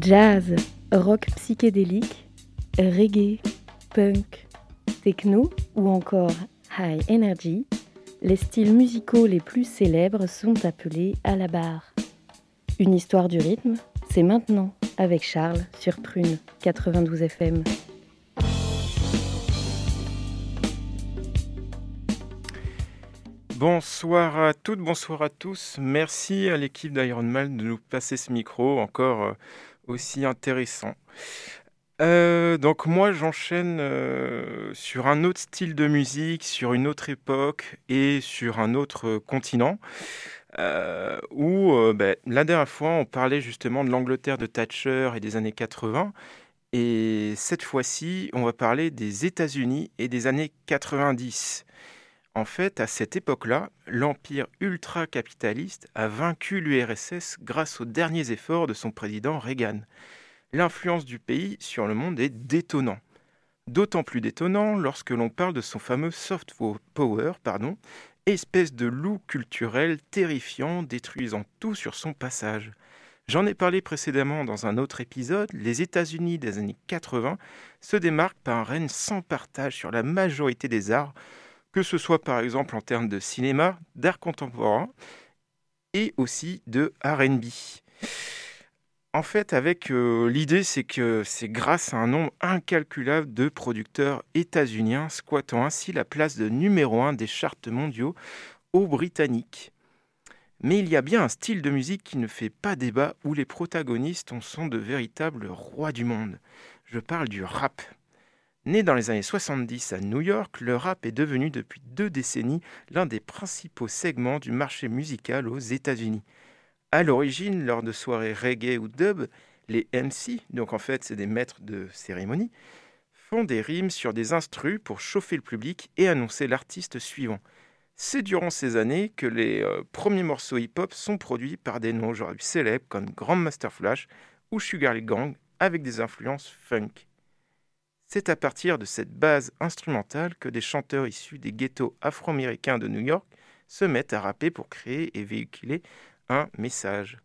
Jazz, rock psychédélique, reggae, punk, techno ou encore high energy, les styles musicaux les plus célèbres sont appelés à la barre. Une histoire du rythme, c'est maintenant avec Charles sur Prune 92 FM. Bonsoir à toutes, bonsoir à tous. Merci à l'équipe d'Ironman de nous passer ce micro encore euh, aussi intéressant. Euh, donc moi j'enchaîne euh, sur un autre style de musique, sur une autre époque et sur un autre continent. où ben, la dernière fois on parlait justement de l'Angleterre de Thatcher et des années 80. Et cette fois-ci on va parler des États-Unis et des années 90. En fait, à cette époque-là, l'empire ultra-capitaliste a vaincu l'URSS grâce aux derniers efforts de son président Reagan. L'influence du pays sur le monde est détonnant. D'autant plus détonnant lorsque l'on parle de son fameux soft power, pardon, espèce de loup culturel terrifiant détruisant tout sur son passage. J'en ai parlé précédemment dans un autre épisode, les États-Unis des années 80 se démarquent par un règne sans partage sur la majorité des arts, que ce soit par exemple en termes de cinéma, d'art contemporain et aussi de RB. En fait, avec euh, l'idée, c'est que c'est grâce à un nombre incalculable de producteurs états-uniens squattant ainsi la place de numéro un des charts mondiaux aux Britanniques. Mais il y a bien un style de musique qui ne fait pas débat où les protagonistes sont de véritables rois du monde. Je parle du rap. Né dans les années 70 à New York, le rap est devenu depuis deux décennies l'un des principaux segments du marché musical aux États-Unis. À l'origine, lors de soirées reggae ou dub, les MC, donc en fait c'est des maîtres de cérémonie, font des rimes sur des instrus pour chauffer le public et annoncer l'artiste suivant. C'est durant ces années que les euh, premiers morceaux hip-hop sont produits par des noms aujourd'hui célèbres comme Grandmaster Flash ou Sugar Gang avec des influences funk. C'est à partir de cette base instrumentale que des chanteurs issus des ghettos afro-américains de New York se mettent à rapper pour créer et véhiculer un message.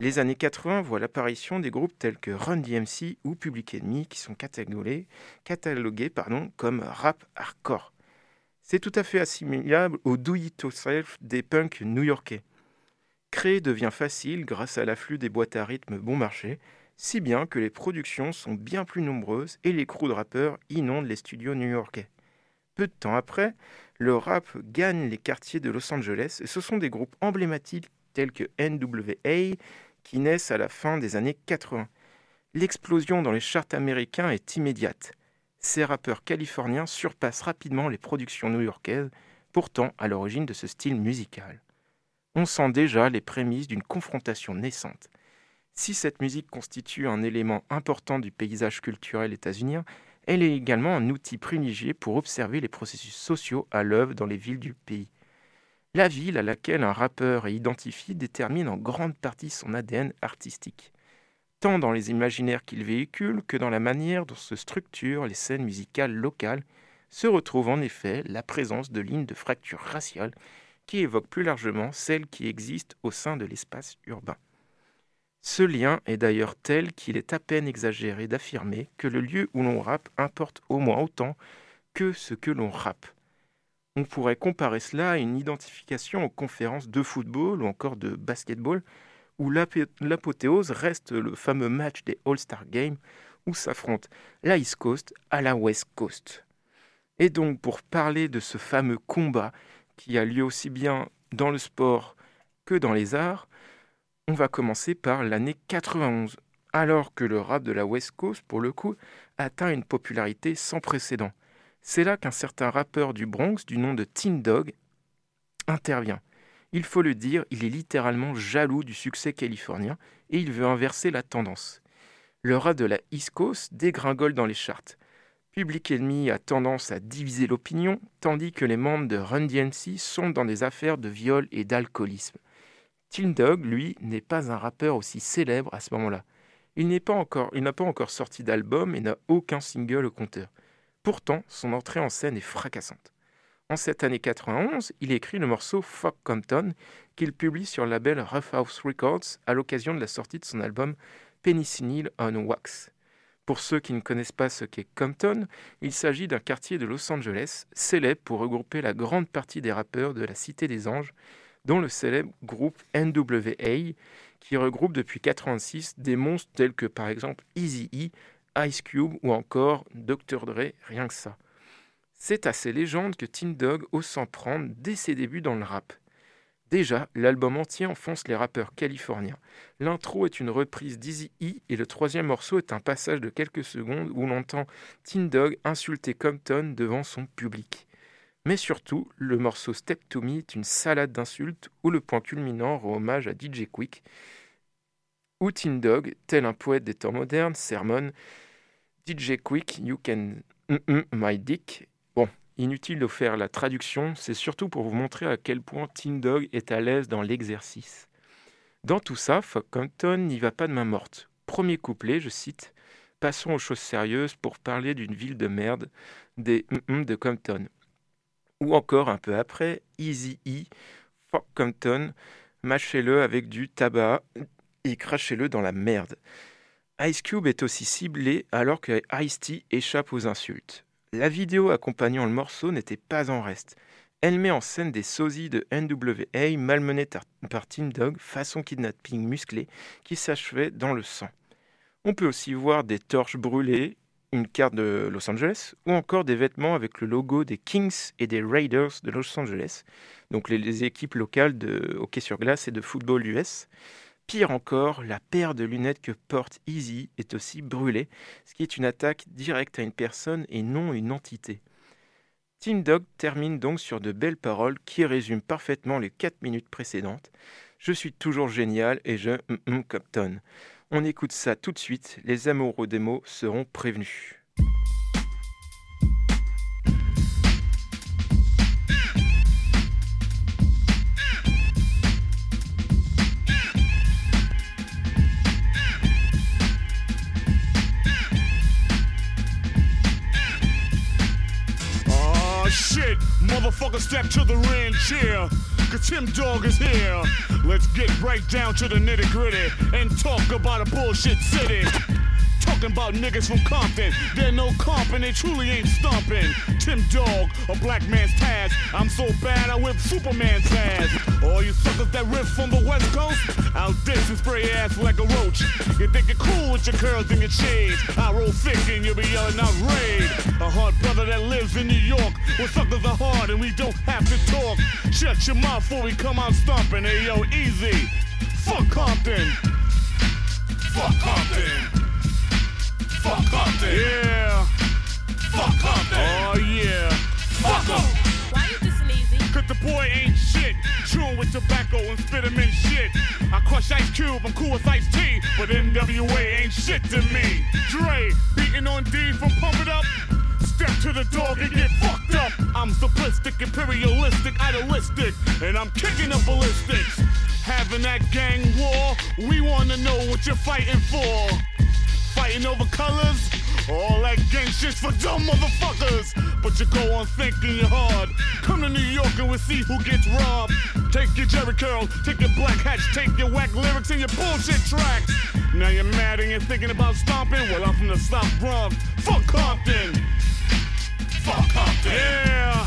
Les années 80 voient l'apparition des groupes tels que Run DMC ou Public Enemy qui sont catalogués, catalogués pardon, comme rap hardcore. C'est tout à fait assimilable au do-it-yourself des punks new-yorkais. Créer devient facile grâce à l'afflux des boîtes à rythme bon marché si bien que les productions sont bien plus nombreuses et les crews de rappeurs inondent les studios new-yorkais. Peu de temps après, le rap gagne les quartiers de Los Angeles et ce sont des groupes emblématiques tels que NWA qui naissent à la fin des années 80. L'explosion dans les charts américains est immédiate. Ces rappeurs californiens surpassent rapidement les productions new-yorkaises, pourtant à l'origine de ce style musical. On sent déjà les prémices d'une confrontation naissante. Si cette musique constitue un élément important du paysage culturel états-unien, elle est également un outil privilégié pour observer les processus sociaux à l'œuvre dans les villes du pays. La ville à laquelle un rappeur est identifié détermine en grande partie son ADN artistique, tant dans les imaginaires qu'il véhicule que dans la manière dont se structurent les scènes musicales locales, se retrouve en effet la présence de lignes de fracture raciale qui évoquent plus largement celles qui existent au sein de l'espace urbain. Ce lien est d'ailleurs tel qu'il est à peine exagéré d'affirmer que le lieu où l'on rappe importe au moins autant que ce que l'on rappe. On pourrait comparer cela à une identification aux conférences de football ou encore de basketball, où l'apothéose reste le fameux match des All-Star Games où s'affrontent la East Coast à la West Coast. Et donc pour parler de ce fameux combat qui a lieu aussi bien dans le sport que dans les arts, on va commencer par l'année 91, alors que le rap de la West Coast, pour le coup, atteint une popularité sans précédent. C'est là qu'un certain rappeur du Bronx, du nom de Teen Dog, intervient. Il faut le dire, il est littéralement jaloux du succès californien et il veut inverser la tendance. Le rap de la East Coast dégringole dans les charts. Public Enemy a tendance à diviser l'opinion, tandis que les membres de Run DMC sont dans des affaires de viol et d'alcoolisme. Tim Dog, lui, n'est pas un rappeur aussi célèbre à ce moment-là. Il n'a pas encore, pas encore sorti d'album et n'a aucun single au compteur. Pourtant, son entrée en scène est fracassante. En cette année 91, il écrit le morceau Fuck Compton qu'il publie sur le label Rough House Records à l'occasion de la sortie de son album Penicillin on Wax. Pour ceux qui ne connaissent pas ce qu'est Compton, il s'agit d'un quartier de Los Angeles célèbre pour regrouper la grande partie des rappeurs de la Cité des Anges, dont le célèbre groupe NWA, qui regroupe depuis 1986 des monstres tels que par exemple Eazy-E, Ice Cube ou encore Dr. Dre, rien que ça. C'est à ces légendes que Tim Dog ose s'en prendre dès ses débuts dans le rap. Déjà, l'album entier enfonce les rappeurs californiens. L'intro est une reprise d'Easy E et le troisième morceau est un passage de quelques secondes où l'on entend Tin Dog insulter Compton devant son public. Mais surtout, le morceau Step to Me est une salade d'insultes où le point culminant rend hommage à DJ Quick, où Tin Dog, tel un poète des temps modernes, sermonne DJ Quick, you can my dick Inutile de faire la traduction, c'est surtout pour vous montrer à quel point Teen Dog est à l'aise dans l'exercice. Dans tout ça, Compton n'y va pas de main morte. Premier couplet, je cite Passons aux choses sérieuses pour parler d'une ville de merde, des de Compton. Ou encore un peu après, Easy E, Fuck Compton, mâchez-le avec du tabac et crachez-le dans la merde. Ice Cube est aussi ciblé alors que Ice-T échappe aux insultes. La vidéo accompagnant le morceau n'était pas en reste. Elle met en scène des sosies de NWA malmenés par Team Dog façon kidnapping musclé qui s'achevait dans le sang. On peut aussi voir des torches brûlées, une carte de Los Angeles ou encore des vêtements avec le logo des Kings et des Raiders de Los Angeles, donc les, équipes locales de hockey sur glace et de football US. Pire encore, la paire de lunettes que porte Easy est aussi brûlée, ce qui est une attaque directe à une personne et non une entité. Team Dog termine donc sur de belles paroles qui résument parfaitement les 4 minutes précédentes. Je suis toujours génial et je Captain. On écoute ça tout de suite, les amoureux des mots seront prévenus. shit. Motherfucker, step to the ring chair. Tim Dog is here. Let's get right down to the nitty gritty and talk about a bullshit city. Talking about niggas from Compton. They're no comp and they truly ain't stomping. Tim Dog, a black man's task. I'm so bad I whip Superman's ass. All you suckers that riff from the West Coast, I'll diss and spray your ass like a roach. You think you're cool with your curls and your shades. I roll thick and you'll be yelling out raid. A hard brother that lives in New York. Where suckers are hard and we don't have to talk. Shut your mouth before we come out stomping. Hey yo, easy. Fuck Compton. Fuck Compton. Fuck Compton. Yeah. Fuck Compton. Oh yeah. Fuck em. Why you dissing easy? Cause the boy ain't shit. Chewing with tobacco and spit him in shit. I crush Ice Cube, I'm cool with Ice T. But NWA ain't shit to me. Dre, beating on D from Pump It Up. Step to the dog and get fucked up. I'm simplistic, imperialistic, idealistic, and I'm kicking up ballistics. Having that gang war, we wanna know what you're fighting for. Fighting over colors? All that gang shit's for dumb motherfuckers. But you go on thinking you're hard. Come to New York and we'll see who gets robbed. Take your Jerry curl, take your black hats, take your whack lyrics and your bullshit tracks. Now you're mad and you're thinking about stomping? Well, I'm from the South Bronx. Fuck Compton. Fuck Compton. Yeah.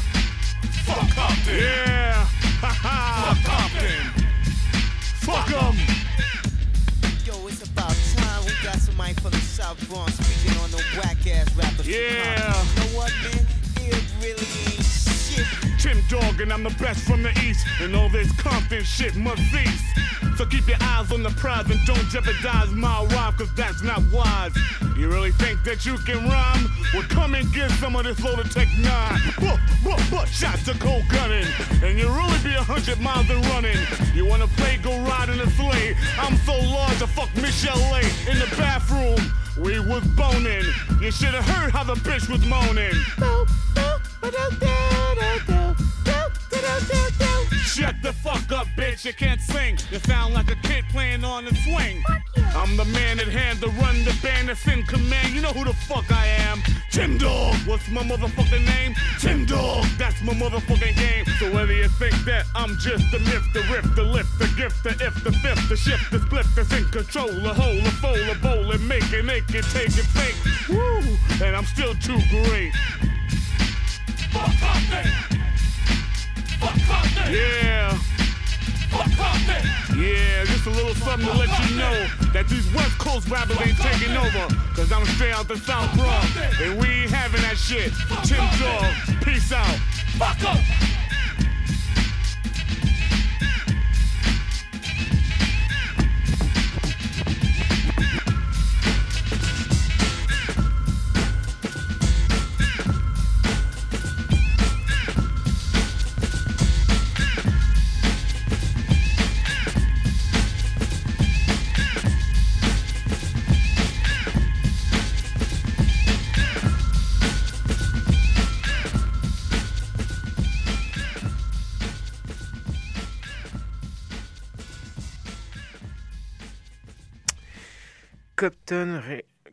Fuck Compton. Yeah. Ha ha. Fuck Compton. Fuck 'em. Yo, it's about time got somebody from the South Bronx speaking on the whack ass rappers. Yeah. You know what, man? It really ain't. Tim Dog and I'm the best from the east. And all this Compton shit must cease. So keep your eyes on the prize and don't jeopardize my rhyme Cause that's not wise. You really think that you can rhyme? Well come and get some of this loaded Tech 9 Buh, buh, buh, shots to cold gunning. And you'll really be a hundred miles and running. You wanna play, go ride in a sleigh. I'm so large I fuck Michelle A. In the bathroom we was boning. You should've heard how the bitch was moaning Shut the fuck up, bitch. You can't sing. You sound like a kid playing on the swing. I'm the man at hand to run the band that's in command. You know who the fuck I am. Tim Dog. What's my motherfucking name? Tim Dog. That's my motherfucking game. So whether you think that I'm just the myth, the riff, the lift, the gift, the if, the fifth, the shift, the split, that's in control, the whole, the fold, the bowl, and make it, make it, take it, fake. Woo! And I'm still too great. Yeah. Yeah, just a little something to let you know that these West Coast rappers ain't taking over. Cause I'm straight out the South Bronx. And we ain't having that shit. Tim Dog, peace out. Fuck up!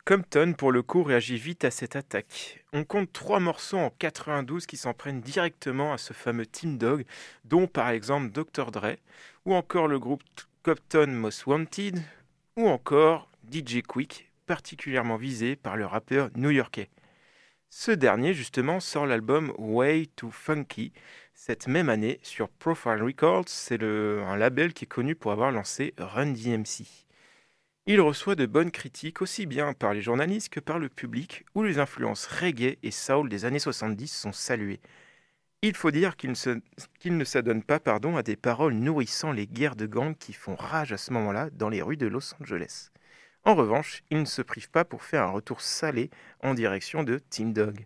Compton, pour le coup, réagit vite à cette attaque. On compte trois morceaux en 92 qui s'en prennent directement à ce fameux Team Dog, dont par exemple Dr. Dre, ou encore le groupe Compton Most Wanted, ou encore DJ Quick, particulièrement visé par le rappeur new-yorkais. Ce dernier, justement, sort l'album Way Too Funky cette même année sur Profile Records, c'est un label qui est connu pour avoir lancé Run DMC. Il reçoit de bonnes critiques aussi bien par les journalistes que par le public, où les influences reggae et soul des années 70 sont saluées. Il faut dire qu'il ne, s'adonne pas pardon, à des paroles nourrissant les guerres de gangs qui font rage à ce moment-là dans les rues de Los Angeles. En revanche, il ne se prive pas pour faire un retour salé en direction de Team Dog.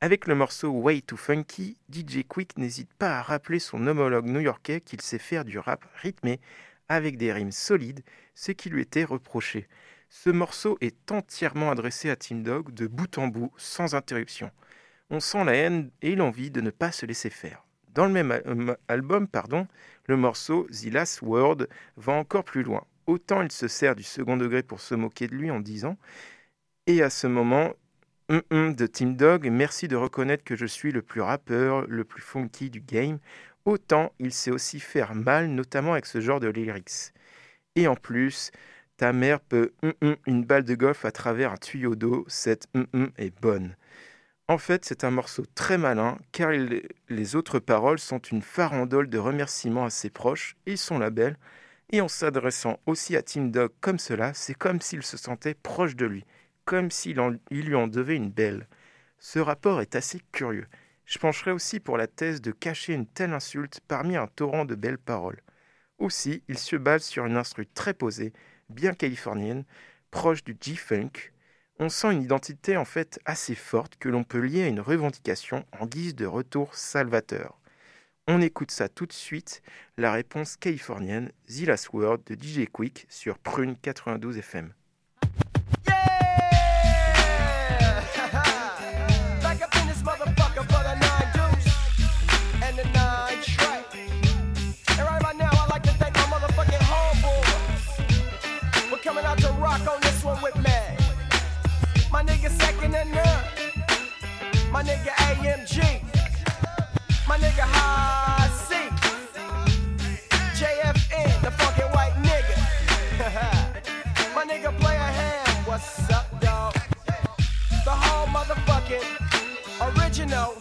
Avec le morceau Way Too Funky, DJ Quick n'hésite pas à rappeler son homologue new-yorkais qu'il sait faire du rap rythmé avec des rimes solides, ce qui lui était reproché. Ce morceau est entièrement adressé à Team Dog de bout en bout, sans interruption. On sent la haine et l'envie de ne pas se laisser faire. Dans le même euh, album, pardon, le morceau The Last Word va encore plus loin. Autant il se sert du second degré pour se moquer de lui en disant Et à ce moment, Hum, hum de Team Dog, merci de reconnaître que je suis le plus rappeur, le plus funky du game. Autant il sait aussi faire mal, notamment avec ce genre de lyrics. Et en plus, ta mère peut hum, hum une balle de golf à travers un tuyau d'eau, cette hum est bonne. En fait, c'est un morceau très malin, car les autres paroles sont une farandole de remerciements à ses proches et son label, et en s'adressant aussi à Team Dog comme cela, c'est comme s'il se sentait proche de lui, comme s'il lui en devait une belle. Ce rapport est assez curieux. Je pencherai aussi pour la thèse de cacher une telle insulte parmi un torrent de belles paroles. Aussi, il se base sur une instru très posée, bien californienne, proche du G-Funk. On sent une identité en fait assez forte que l'on peut lier à une revendication en guise de retour salvateur. On écoute ça tout de suite, la réponse californienne, The Last Word de DJ Quick sur Prune 92 FM. Rock on this one with me. My nigga second and none. My nigga AMG. My nigga High C. JFN, the fucking white nigga. My nigga play a hand. What's up, dog? The whole motherfucking original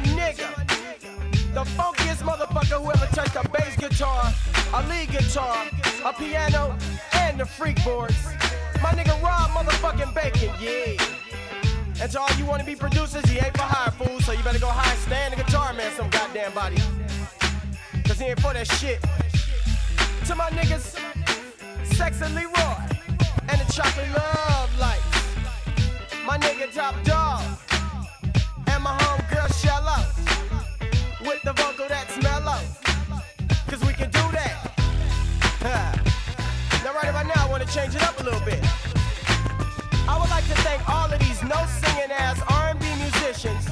nigga. The funkiest motherfucker who ever touched a bass guitar, a lead guitar, a piano, and the freak boards. My nigga Rob motherfucking Bacon, yeah. And to all you wanna be producers, he ain't for hire, fool. So you better go hire Stan the guitar man some goddamn body. Cause he ain't for that shit. To my niggas, Sex and Leroy, and the Chocolate Love Lights. My nigga Top Dog, Shallow. With the vocal that's mellow. Cause we can do that. gonna change it up a little bit. I would like to thank all of these no singing ass R&B musicians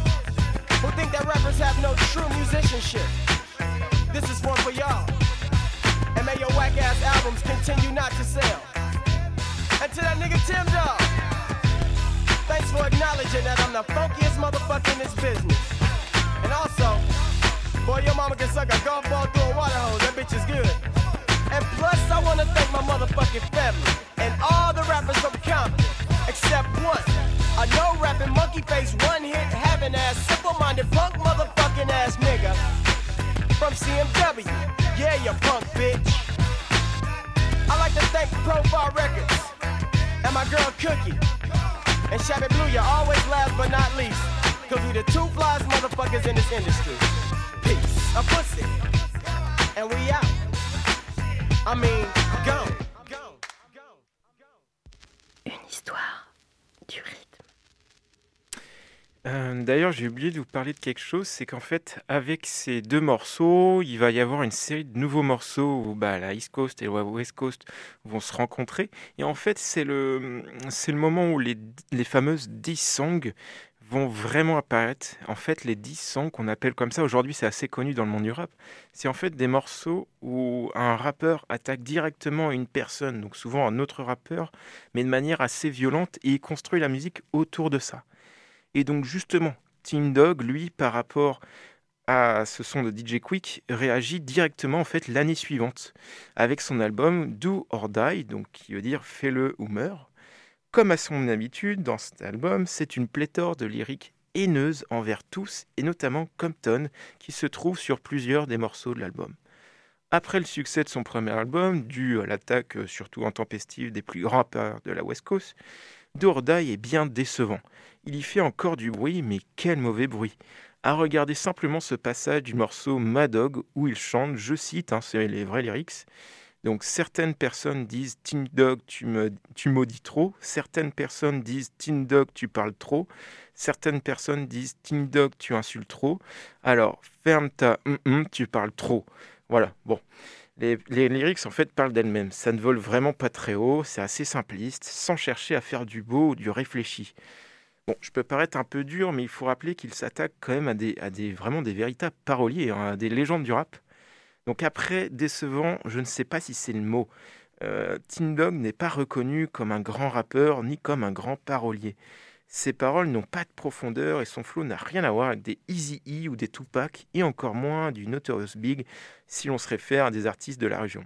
who think that rappers have no true musicianship. This is one for y'all. And may your whack ass albums continue not to sell. And to that nigga Tim Dog, thanks for acknowledging that I'm the funkiest motherfucker in this business. Boy, your mama can suck a golf ball through a water hose. That bitch is good. And plus, I wanna thank my motherfucking family and all the rappers from Compton, except one. A no rapping monkey face, one hit having ass, simple minded punk motherfucking ass nigga from CMW. Yeah, you punk bitch. I like to thank Profile Records and my girl Cookie. And Shabby Blue, you always last but not least. Cause we the two flies motherfuckers in this industry. Peace. A pussy. And we out. I mean, go. Une histoire du rythme. Euh, D'ailleurs, j'ai oublié de vous parler de quelque chose, c'est qu'en fait, avec ces deux morceaux, il va y avoir une série de nouveaux morceaux où bah, la East Coast et la West Coast vont se rencontrer. Et en fait, c'est le, c'est le moment où les, les fameuses 10 songs vont vraiment apparaître. En fait, les 10 songs qu'on appelle comme ça, aujourd'hui c'est assez connu dans le monde du rap, c'est en fait des morceaux où un rappeur attaque directement une personne, donc souvent un autre rappeur, mais de manière assez violente, et il construit la musique autour de ça. Et donc justement, Team Dog, lui, par rapport à ce son de DJ Quick, réagit directement en fait l'année suivante avec son album Do or Die, donc qui veut dire fais-le ou meurs. Comme à son habitude, dans cet album, c'est une pléthore de lyriques haineuses envers tous, et notamment Compton, qui se trouve sur plusieurs des morceaux de l'album. Après le succès de son premier album, dû à l'attaque euh, surtout intempestive des plus grands rappeurs de la West Coast, Doorday est bien décevant. Il y fait encore du bruit, mais quel mauvais bruit. À regarder simplement ce passage du morceau Mad Dog où il chante, je cite, hein, c'est les vrais lyrics, donc certaines personnes disent Team Dog, tu, me, maudis trop. Certaines personnes disent Team Dog, tu parles trop. Certaines personnes disent Team Dog, tu insultes trop. Alors ferme ta hum, hum, tu parles trop. Voilà, bon. Les, lyrics en fait parlent d'elles-mêmes. Ça ne vole vraiment pas très haut, c'est assez simpliste, sans chercher à faire du beau ou du réfléchi. Bon, je peux paraître un peu dur, mais il faut rappeler qu'il s'attaque quand même à des, à des vraiment des véritables paroliers, hein, à des légendes du rap. Donc après, décevant, je ne sais pas si c'est le mot. Euh, Tim Dog n'est pas reconnu comme un grand rappeur ni comme un grand parolier. Ses paroles n'ont pas de profondeur et son flow n'a rien à voir avec des Easy E ou des Tupac et encore moins du Notorious Big si l'on se réfère à des artistes de la région.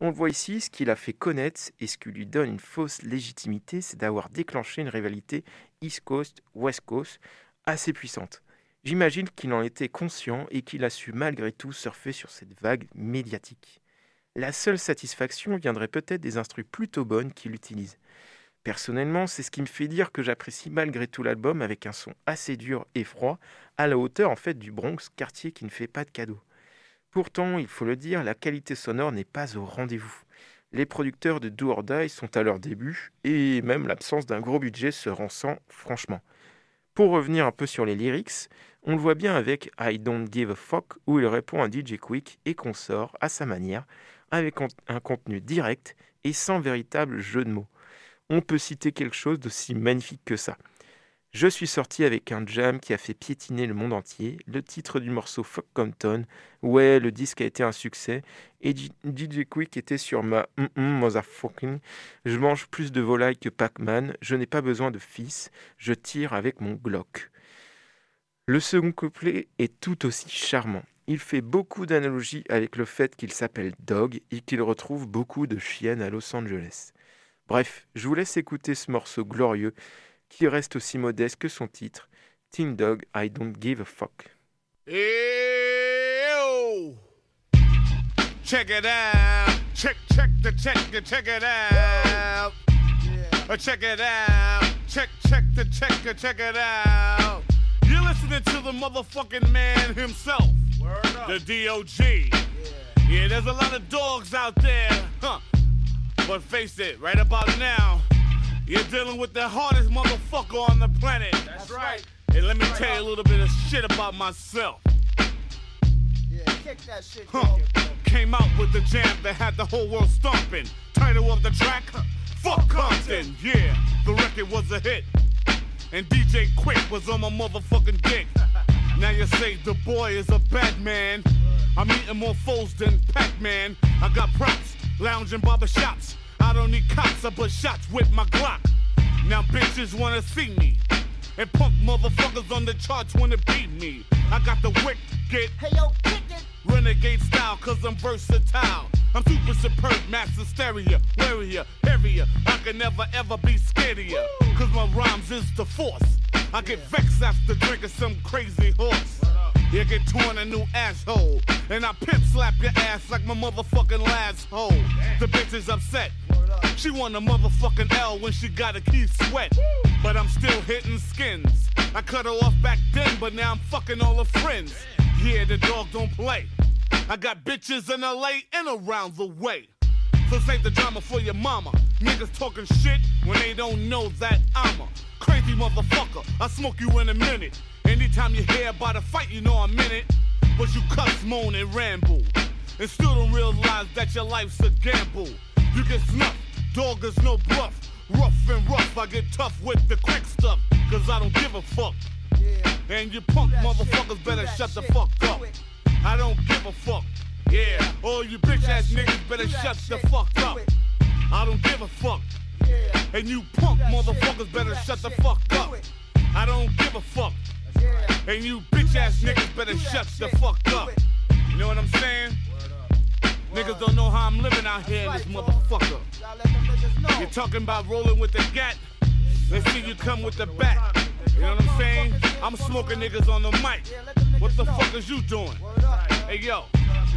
On voit ici, ce qui l'a fait connaître et ce qui lui donne une fausse légitimité, c'est d'avoir déclenché une rivalité East Coast-West Coast assez puissante. J'imagine qu'il en était conscient et qu'il a su malgré tout surfer sur cette vague médiatique. La seule satisfaction viendrait peut-être des instrus plutôt bonnes qu'il utilise. Personnellement, c'est ce qui me fait dire que j'apprécie malgré tout l'album avec un son assez dur et froid, à la hauteur en fait du Bronx, quartier qui ne fait pas de cadeaux. Pourtant, il faut le dire, la qualité sonore n'est pas au rendez-vous. Les producteurs de Do or sont à leur début et même l'absence d'un gros budget se ressent franchement. Pour revenir un peu sur les lyrics, on le voit bien avec I Don't Give a Fuck où il répond à DJ Quick et qu'on sort à sa manière avec un contenu direct et sans véritable jeu de mots. On peut citer quelque chose d'aussi magnifique que ça. Je suis sorti avec un jam qui a fait piétiner le monde entier, le titre du morceau Fuck Compton, ouais, le disque a été un succès, et DJ Quick était sur ma mm -mm, motherfucking, je mange plus de volailles que Pac-Man, je n'ai pas besoin de fils, je tire avec mon Glock. Le second couplet est tout aussi charmant. Il fait beaucoup d'analogies avec le fait qu'il s'appelle Dog et qu'il retrouve beaucoup de chiennes à Los Angeles. Bref, je vous laisse écouter ce morceau glorieux qui reste aussi modeste que son titre, Team Dog, I Don't Give a Fuck. Ew. Check it out. Check, check the check, the check it out. Uh, check it out. Check, check the check, the check it out. You're listening to the motherfucking man himself, the DOG. Yeah. there's a lot of dogs out there, huh? But face it, right about now, you're dealing with the hardest motherfucker on the planet. That's right. And let me tell you a little bit of shit about myself. Yeah, kick that shit, Huh. dog. Came out with the jam that had the whole world stomping. Title of the track? Fuck Compton, yeah, the record was a hit. And DJ Quick was on my motherfucking dick. Now you say the boy is a bad man. I'm eating more foes than Pac-Man. I got props, lounging barber shops. I don't need cops, I put shots with my Glock. Now bitches wanna see me. And punk motherfuckers on the charts wanna beat me. I got the wicked, Hey yo, kick it. renegade style, cause I'm versatile. I'm super superb, master stereo, warrior, heavier. I can never ever be scared cause my rhymes is the force. I get vexed after drinking some crazy horse. You get torn a new asshole, and I pimp slap your ass like my motherfucking last hole. The bitch is upset. She won a motherfucking L when she got a key sweat. But I'm still hitting skins. I cut her off back then, but now I'm fucking all her friends. Yeah, the dog don't play. I got bitches in LA and around the way. So save the drama for your mama. Niggas talking shit when they don't know that I'm a crazy motherfucker. I smoke you in a minute. Anytime you hear about a fight, you know I'm in it. But you cuss, moan, and ramble. And still don't realize that your life's a gamble. You get snuffed, dog is no bluff. Rough and rough, I get tough with the quick stuff. Cause I don't give a fuck. Yeah. And you punk that shit, motherfuckers better shut the fuck up. it. I don't give a fuck. Yeah, all you bitch ass shit, niggas better do shut the fuck do up. I don't give a fuck. Yeah. And you punk shit, motherfuckers better shut the fuck do up. I don't give a fuck. Yeah. And you bitch ass niggas better do shut the fuck do up. You know what I'm saying? Niggas don't know how I'm living out here in this motherfucker. Y'all let them niggas know. You're talking about rolling with the gat. Let's see you come with the bat. You know what I'm saying? I'm smoking niggas on the mic. Yeah, let them niggas What the fuck is you doing? Word up, dog. Hey yo,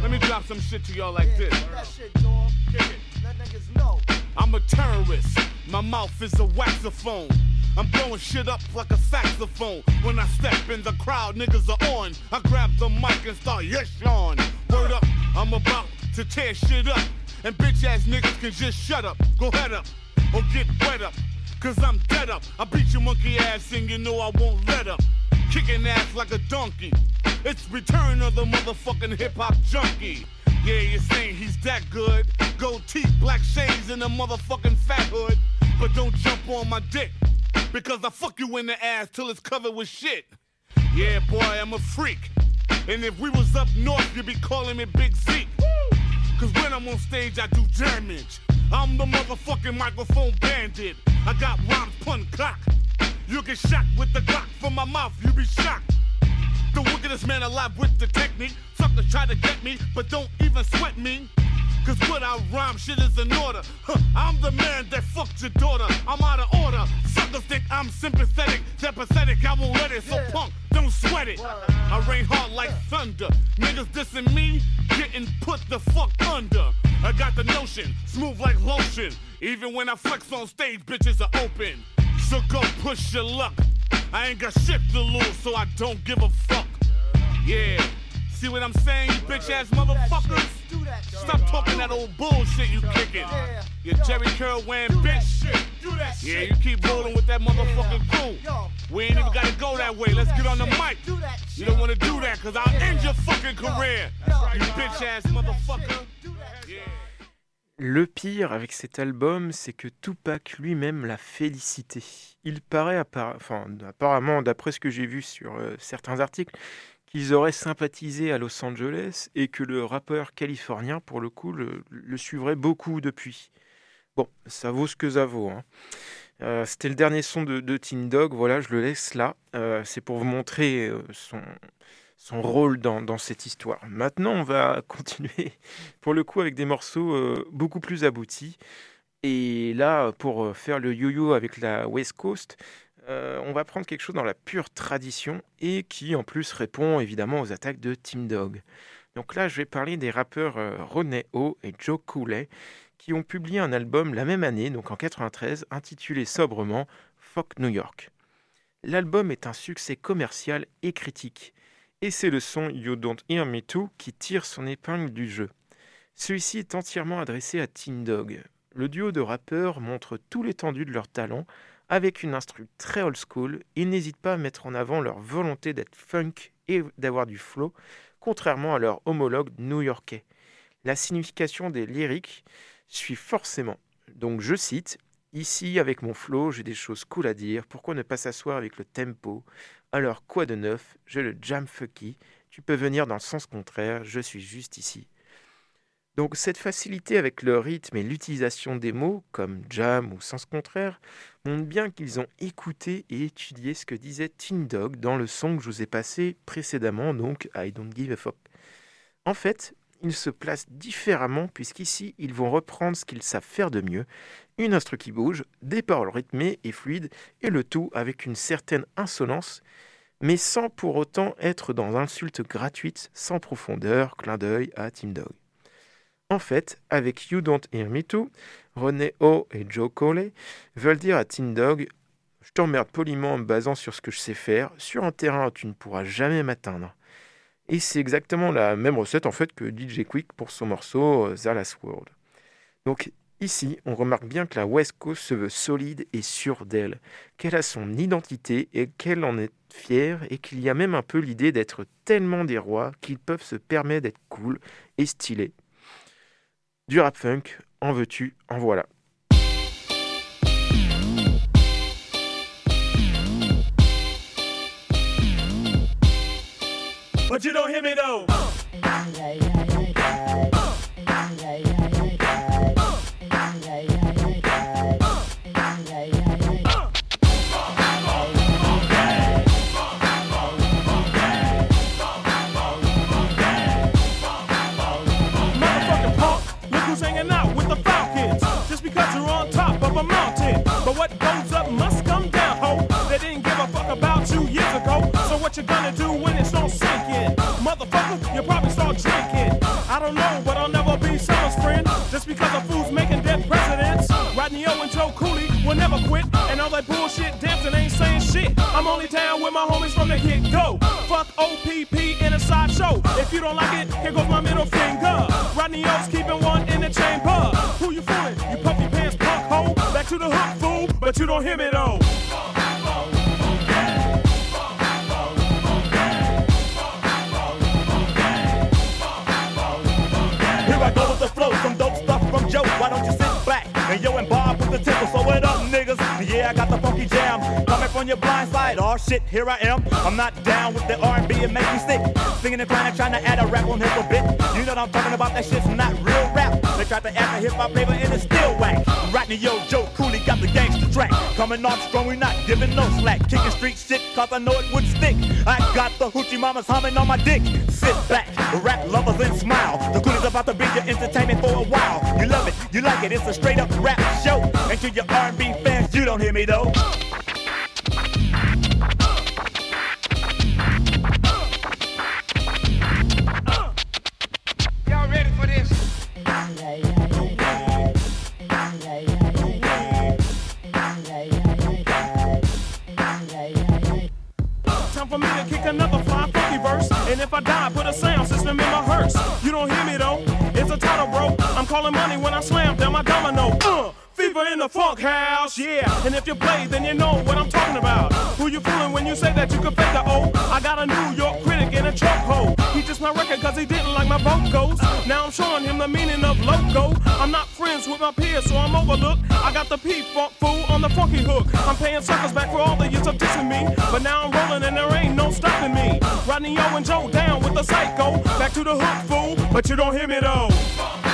let me drop some shit to y'all like this. do that shit, dog. Let niggas know. I'm a terrorist. My mouth is a waxophone. I'm blowing shit up like a saxophone. When I step in the crowd, niggas are on. I grab the mic and start yes on. Word up, I'm about to tear shit up. And bitch ass niggas can just shut up, go head up, or get wet up. Cause I'm dead up. I beat your monkey ass and you know I won't let up. Kicking ass like a donkey. It's return of the motherfucking hip hop junkie. Yeah, you're saying he's that good. Gold teeth, black shades, and a motherfucking fat hood. But don't jump on my dick. Because I fuck you in the ass till it's covered with shit. Yeah, boy, I'm a freak. And if we was up north, you'd be calling me Big Zeke. Cause when I'm on stage, I do damage. I'm the motherfucking microphone bandit. I got rhymes pun cock. You get shot with the Glock from my mouth, you be shocked. The wickedest man alive with the technique. Suckers try to get me, but don't even sweat me. Cause without rhyme, shit is in order. Huh, I'm the man that fucked your daughter. I'm out of order. Suckers think I'm sympathetic. They're pathetic, I won't let it. So Yeah. punk, don't sweat it. I rain hard like thunder. Niggas dissing me, getting put the fuck under. I got the notion, smooth like lotion. Even when I flex on stage, bitches are open. So go push your luck. I ain't got shit to lose, so I don't give a fuck. Yeah. See what I'm saying, you bitch ass motherfuckers? Stop talking that old bullshit you kicking. Yeah. You Jerry Curl wearing bitch. shit. Do that Yeah, you keep rolling with that motherfucking crew. We ain't even gotta go that way. Let's get on the mic. Do that You don't wanna do that, cause I'll end your fucking career. yo, You yo, bitch ass motherfucker. Yeah. Le pire avec cet album, c'est que Tupac lui-même l'a félicité. Il paraît, appara- enfin, apparemment, d'après ce que j'ai vu sur euh, certains articles, qu'ils auraient sympathisé à Los Angeles et que le rappeur californien, pour le coup, le, suivrait beaucoup depuis. Bon, ça vaut ce que ça vaut. hein. Euh, C'était le dernier son de, de Dog, voilà, je le laisse là. Euh, c'est pour vous montrer euh, son, son rôle dans, dans cette histoire. Maintenant, on va continuer pour le coup avec des morceaux beaucoup plus aboutis. Et là, pour faire le yo-yo avec la West Coast, euh, on va prendre quelque chose dans la pure tradition et qui en plus répond évidemment aux attaques de Team Dog. Donc là, je vais parler des rappeurs euh, Ronnie O et Joe Cooley qui ont publié un album la même année, donc en 93, intitulé sobrement Fuck New York. L'album est un succès commercial et critique, et c'est le son You Don't Hear Me Too qui tire son épingle du jeu. Celui-ci est entièrement adressé à Teen Dog. Le duo de rappeurs montre tout l'étendue de leur talent avec une instru très old school. Ils n'hésitent pas à mettre en avant leur volonté d'être funk et d'avoir du flow, contrairement à leur homologue new-yorkais. La signification des lyriques suit forcément Donc je cite Ici, avec mon flow, j'ai des choses cool à dire. Pourquoi ne pas s'asseoir avec le tempo? Alors, quoi de neuf? J'ai le jam fucky. Tu peux venir dans le sens contraire. Je suis juste ici. Donc cette facilité avec le rythme et l'utilisation des mots, comme jam ou sens contraire, montre bien qu'ils ont écouté et étudié ce que disait Teen Dog dans le son que je vous ai passé précédemment, donc I Don't Give a Fuck. En fait, ils se placent différemment puisqu'ici, ils vont reprendre ce qu'ils savent faire de mieux, une instru qui bouge, des paroles rythmées et fluides, et le tout avec une certaine insolence, mais sans pour autant être dans insulte gratuite, sans profondeur, clin d'œil à Team Dog. En fait, avec You Don't Hear Me Too, René O et Joe Coley veulent dire à Teen Dog Je t'emmerde poliment en me basant sur ce que je sais faire, sur un terrain où tu ne pourras jamais m'atteindre. Et c'est exactement la même recette en fait que DJ Quick pour son morceau euh, The Last World. Donc ici, on remarque bien que la West Coast se veut solide et sûre d'elle, qu'elle a son identité et qu'elle en est fière et qu'il y a même un peu l'idée d'être tellement des rois qu'ils peuvent se permettre d'être cool et stylés du rap funk, en veux-tu, en voilà. But you don't hear me though. You probably start drinking. I don't know, but I'll never be someone's friend. Just because a fool's making dead presidents. Rodney O and Joe Cooley will never quit. And all that bullshit dancing ain't saying shit. I'm only down with my homies from the get go. Fuck OPP in a sideshow. If you don't like it, here goes my middle finger. Rodney O's keeping one in the chamber. Who you fooling? You puffy pants punk hoe. Back to the hook, fool. But you don't hear me though. And Bob with the tickle? So what up, niggas? Yeah, I got the funky jam coming from your blind side. Oh shit, here I am. I'm not down with the R&B and make me sick. Singing and trying to trying to add a rap on here a bit. You know what I'm talking about? That shit's not real rap. They tried to add the hip hop flavor and it's still whack. Rodney Yo, Joe Cooley got the gangster track. Coming off strong, we not giving no slack. Kicking street shit, cause I know it would stick. I got the hoochie mamas humming on my dick. Sit back, rap lovers and smile. The Cooley's about to be your entertainment for a while. You it, you like it, it's a straight up rap show. And to your R&B fans, you don't hear me though. Y'all ready for this? Time for me to kick another fly funky verse. And if I die, put a sound system in my hearse. You don't hear me though. Title, bro. I'm calling money when I slam down my domino. Uh, fever in the funk house, yeah. And if you play, then you know what I'm talking about. Who you fooling when you say that you could fake the O? I got a New York critic in a chokehold. He just my record cause he didn't like my vocals. Now I'm showing him the meaning of loco. I'm not friends with my peers, so I'm overlooked. I got the P-Funk fool on the funky hook. I'm paying suckers back for all the years of dissing me. But now I'm rolling and there ain't no stopping me. Rodney O and Joe down with the psycho. Back to the hook, fool. But you don't hear me though.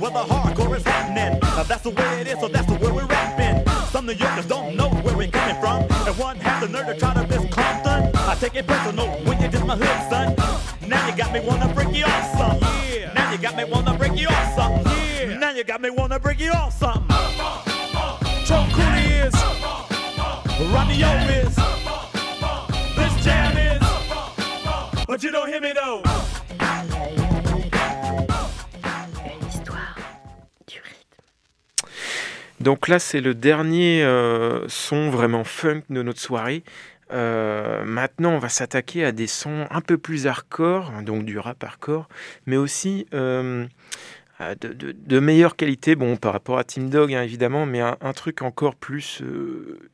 Where the hardcore is happening. Now that's the way it is, so that's the way we're rapping. Some New Yorkers don't know where we're coming from, and one has the nerve to try to diss Compton. I take it personal when you diss my hood, son. Now you got me wanna break you off something. Yeah. Now you got me wanna break you off something. Yeah. Now you got me wanna break you off something. Joe Cooley is, Rodney O is. this jam is. But you don't hear me though. Donc là, c'est le dernier euh, son vraiment funk de notre soirée. Euh, maintenant, on va s'attaquer à des sons un peu plus hardcore, donc du rap hardcore, mais aussi euh, de, meilleure qualité, bon, par rapport à Team Dog, hein, évidemment, mais un, truc encore plus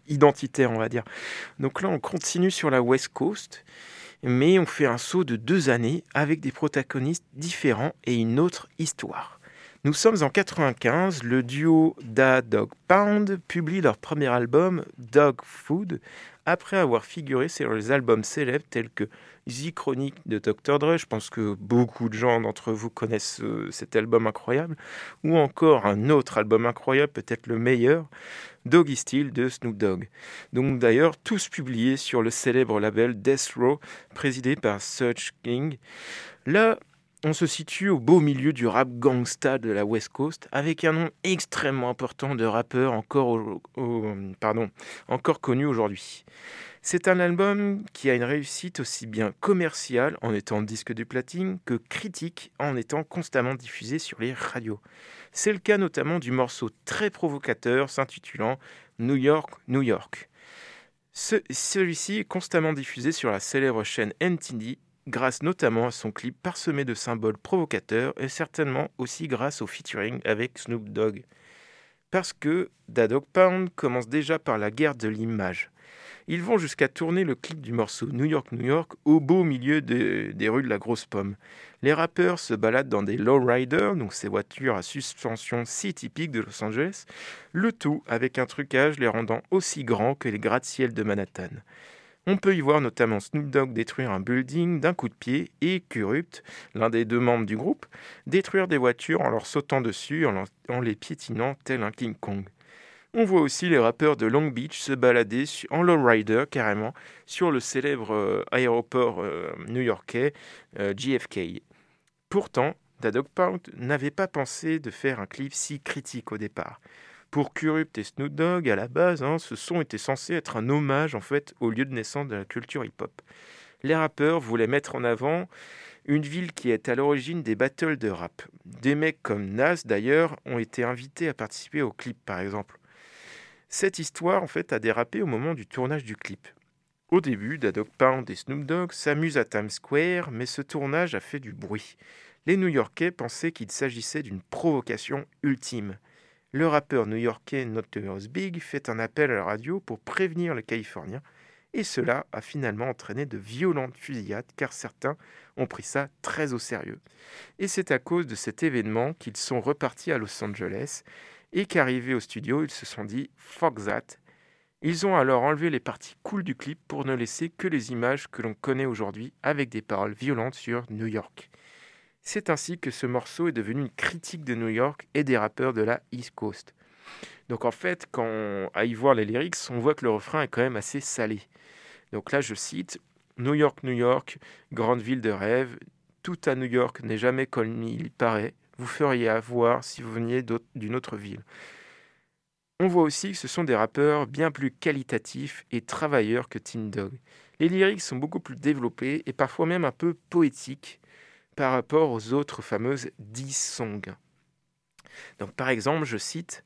identitaire, on va dire. Donc là, on continue sur la West Coast, mais on fait un saut de deux années avec des protagonistes différents et une autre histoire. Nous sommes en 95, le duo Da Dog Pound publie leur premier album Dog Food après avoir figuré sur les albums célèbres tels que The Chronic de Dr. Dre, je pense que beaucoup de gens d'entre vous connaissent euh, cet album incroyable, ou encore un autre album incroyable, peut-être le meilleur, Doggy Style de Snoop Dogg. Donc d'ailleurs tous publiés sur le célèbre label Death Row, présidé par Such King. Là, on se situe au beau milieu du rap gangsta de la West Coast, avec un nom extrêmement important de rappeurs encore, connus aujourd'hui. C'est un album qui a une réussite aussi bien commerciale en étant disque de platine que critique en étant constamment diffusé sur les radios. C'est le cas notamment du morceau très provocateur s'intitulant New York, New York. Celui-ci est constamment diffusé sur la célèbre chaîne NTD grâce notamment à son clip parsemé de symboles provocateurs et certainement aussi grâce au featuring avec Snoop Dogg. Parce que Da Dog Pound commence déjà par la guerre de l'image. Ils vont jusqu'à tourner le clip du morceau New York, New York au beau milieu des rues de la Grosse Pomme. Les rappeurs se baladent dans des lowriders, donc ces voitures à suspension si typiques de Los Angeles, le tout avec un trucage les rendant aussi grands que les gratte-ciels de Manhattan. On peut y voir notamment Snoop Dogg détruire un building d'un coup de pied et Kurupt, l'un des deux membres du groupe, détruire des voitures en leur sautant dessus, en, les piétinant tel un King Kong. On voit aussi les rappeurs de Long Beach se balader en lowrider carrément sur le célèbre euh, aéroport euh, new-yorkais euh, JFK. Pourtant, Da Dog Pound n'avait pas pensé de faire un clip si critique au départ. Pour Kurupt et Snoop Dogg, à la base, hein, ce son était censé être un hommage en fait au lieu de naissance de la culture hip-hop. Les rappeurs voulaient mettre en avant une ville qui est à l'origine des battles de rap. Des mecs comme Nas d'ailleurs ont été invités à participer au clip par exemple. Cette histoire en fait a dérapé au moment du tournage du clip. Au début, Dog Pound et Snoop Dogg s'amusent à Times Square, mais ce tournage a fait du bruit. Les New-Yorkais pensaient qu'il s'agissait d'une provocation ultime le rappeur new-yorkais Notorious Big fait un appel à la radio pour prévenir les Californiens, et cela a finalement entraîné de violentes fusillades car certains ont pris ça très au sérieux. Et c'est à cause de cet événement qu'ils sont repartis à Los Angeles et qu'arrivés au studio, ils se sont dit fuck that. Ils ont alors enlevé les parties cool du clip pour ne laisser que les images que l'on connaît aujourd'hui avec des paroles violentes sur New York. C'est ainsi que ce morceau est devenu une critique de New York et des rappeurs de la East Coast. Donc en fait, quand on, à y voir les lyrics, on voit que le refrain est quand même assez salé. Donc là, je cite New York, New York, grande ville de rêve. Tout à New York n'est jamais comme il paraît. Vous feriez avoir si vous veniez d'une autre ville. On voit aussi que ce sont des rappeurs bien plus qualitatifs et travailleurs que Tim Dog. Les lyrics sont beaucoup plus développés et parfois même un peu poétiques par rapport aux autres fameuses 10 songs. Donc par exemple, je cite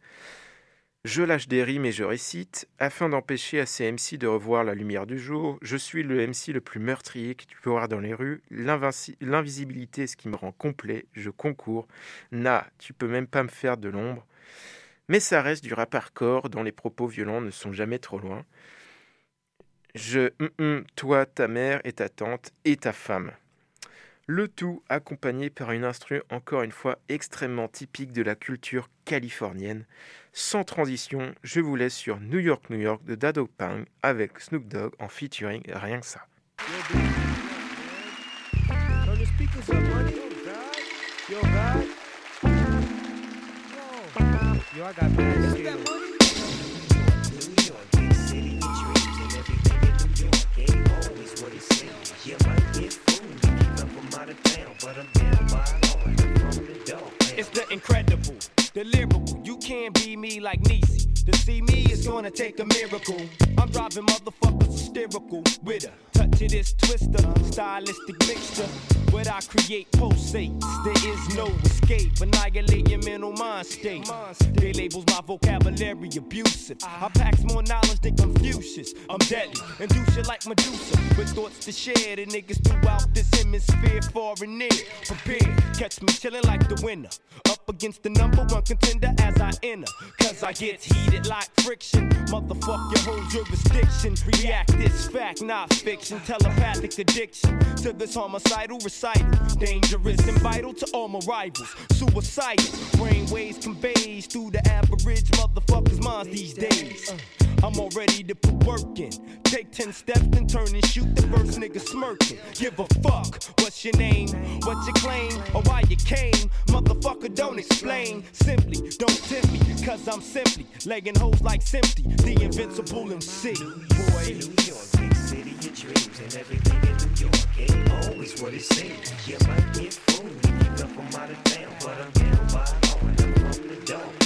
Je lâche des rimes et je récite, afin d'empêcher à ces MC de revoir la lumière du jour. Je suis le MC le plus meurtrier que tu peux voir dans les rues. L'invisibilité est ce qui me rend complet. Je concours. Na, tu peux même pas me faire de l'ombre. Mais ça reste du rap hardcore dont les propos violents ne sont jamais trop loin. Je, hum, hum, toi, ta mère et ta tante et ta femme. Le tout accompagné par une instru encore une fois extrêmement typique de la culture californienne. Sans transition, je vous laisse sur New York, New York de Dado Pang avec Snoop Dogg en featuring rien que ça. always what it sounds. Get keep up out of town, but I'm down by from the dog. It's the incredible, the lyrical. You can't be me like Niecy. To see me is gonna take a miracle. I'm driving motherfuckers hysterical with a touch of this twister, stylistic mixture. What I create pulsates, there is no escape. Annihilate your mental mind state. They labels my vocabulary abusive. I packs more knowledge than Confucius. I'm deadly and do like Medusa. With thoughts to share, the niggas throughout this hemisphere, far and near. Prepare, catch me chilling like the winner. Up against the number one contender as I enter. Cause I get heated like friction. Motherfuck your whole jurisdiction. React this fact, not fiction. Telepathic addiction to this homicidal recital. Dangerous and vital to all my rivals. Suicidal. Brainwaves conveys through the average motherfucker's minds these days. I'm all ready to put work in. Take 10 steps and turn and shoot the first nigga smirking. Give a fuck. What's your name? What you claim? Or why you came? Motherfucker, don't explain. Simply, don't tempt me. Cause I'm simply legging hoes like Simply. The invincible MC. Boy. New York, big city dreams, and everything in New York ain't always what it seems. You might get fooled if you come from out of town, but I'm down by law and I'm from the dog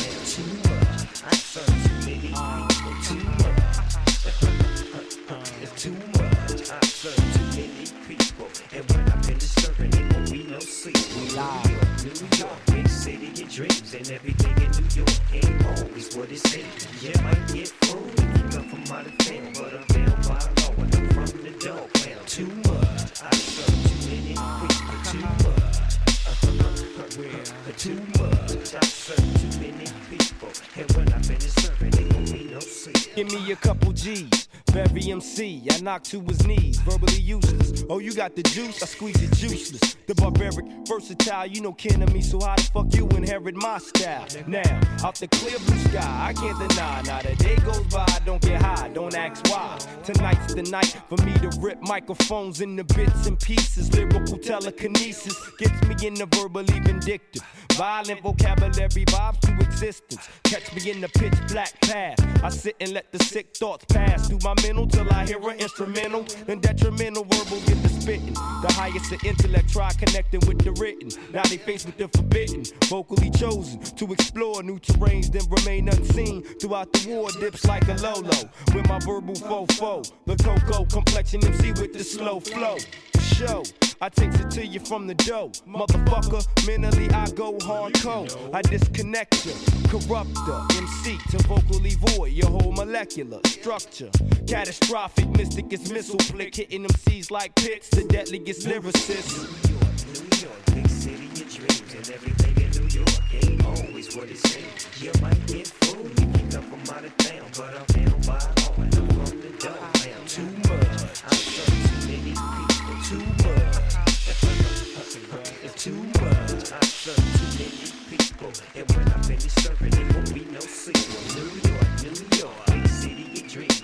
sequel. New York, big city of dreams, and everything in New York ain't always what it seems. Yeah, might get fooled if you come from out of town, but I'm down by law and I'm from the dog man. Too much, I serve too many people. Too much. Too much, Give me a couple G's. Very MC, I knock to his knees, verbally useless. Oh, you got the juice, I squeeze it juiceless. The barbaric, versatile, you know kin of me, so how the fuck you inherit my style? Now, out the clear blue sky, I can't deny. Now the day goes by, don't get high, don't ask why. Tonight's the night for me to rip microphones into bits and pieces. Lyrical telekinesis gets me in the verbally vindictive. Violent vocabulary vibes to existence. Catch me in the pitch black path. I sit and let the sick thoughts pass through my mental till I hear an instrumental. Then detrimental verbal get the spitting. The highest of intellect try connecting with the written. Now they faced with the forbidden. Vocally chosen to explore new terrains, then remain unseen. Throughout the war, dips like a Lolo. With my verbal fofo. The cocoa complexion MC with the slow flow. Show. I takes it to you from the dough. Motherfucker, mentally I go hardcore. I disconnect you, corrupt the MC to vocally void your whole molecular structure. Catastrophic, mystic is missile flick, hitting them MCs like pits, the deadliest lyricists. New York, New York, big city of dreams, and everything in New York ain't always what it seems. You might get fooled if you come from out of town, but I'm down by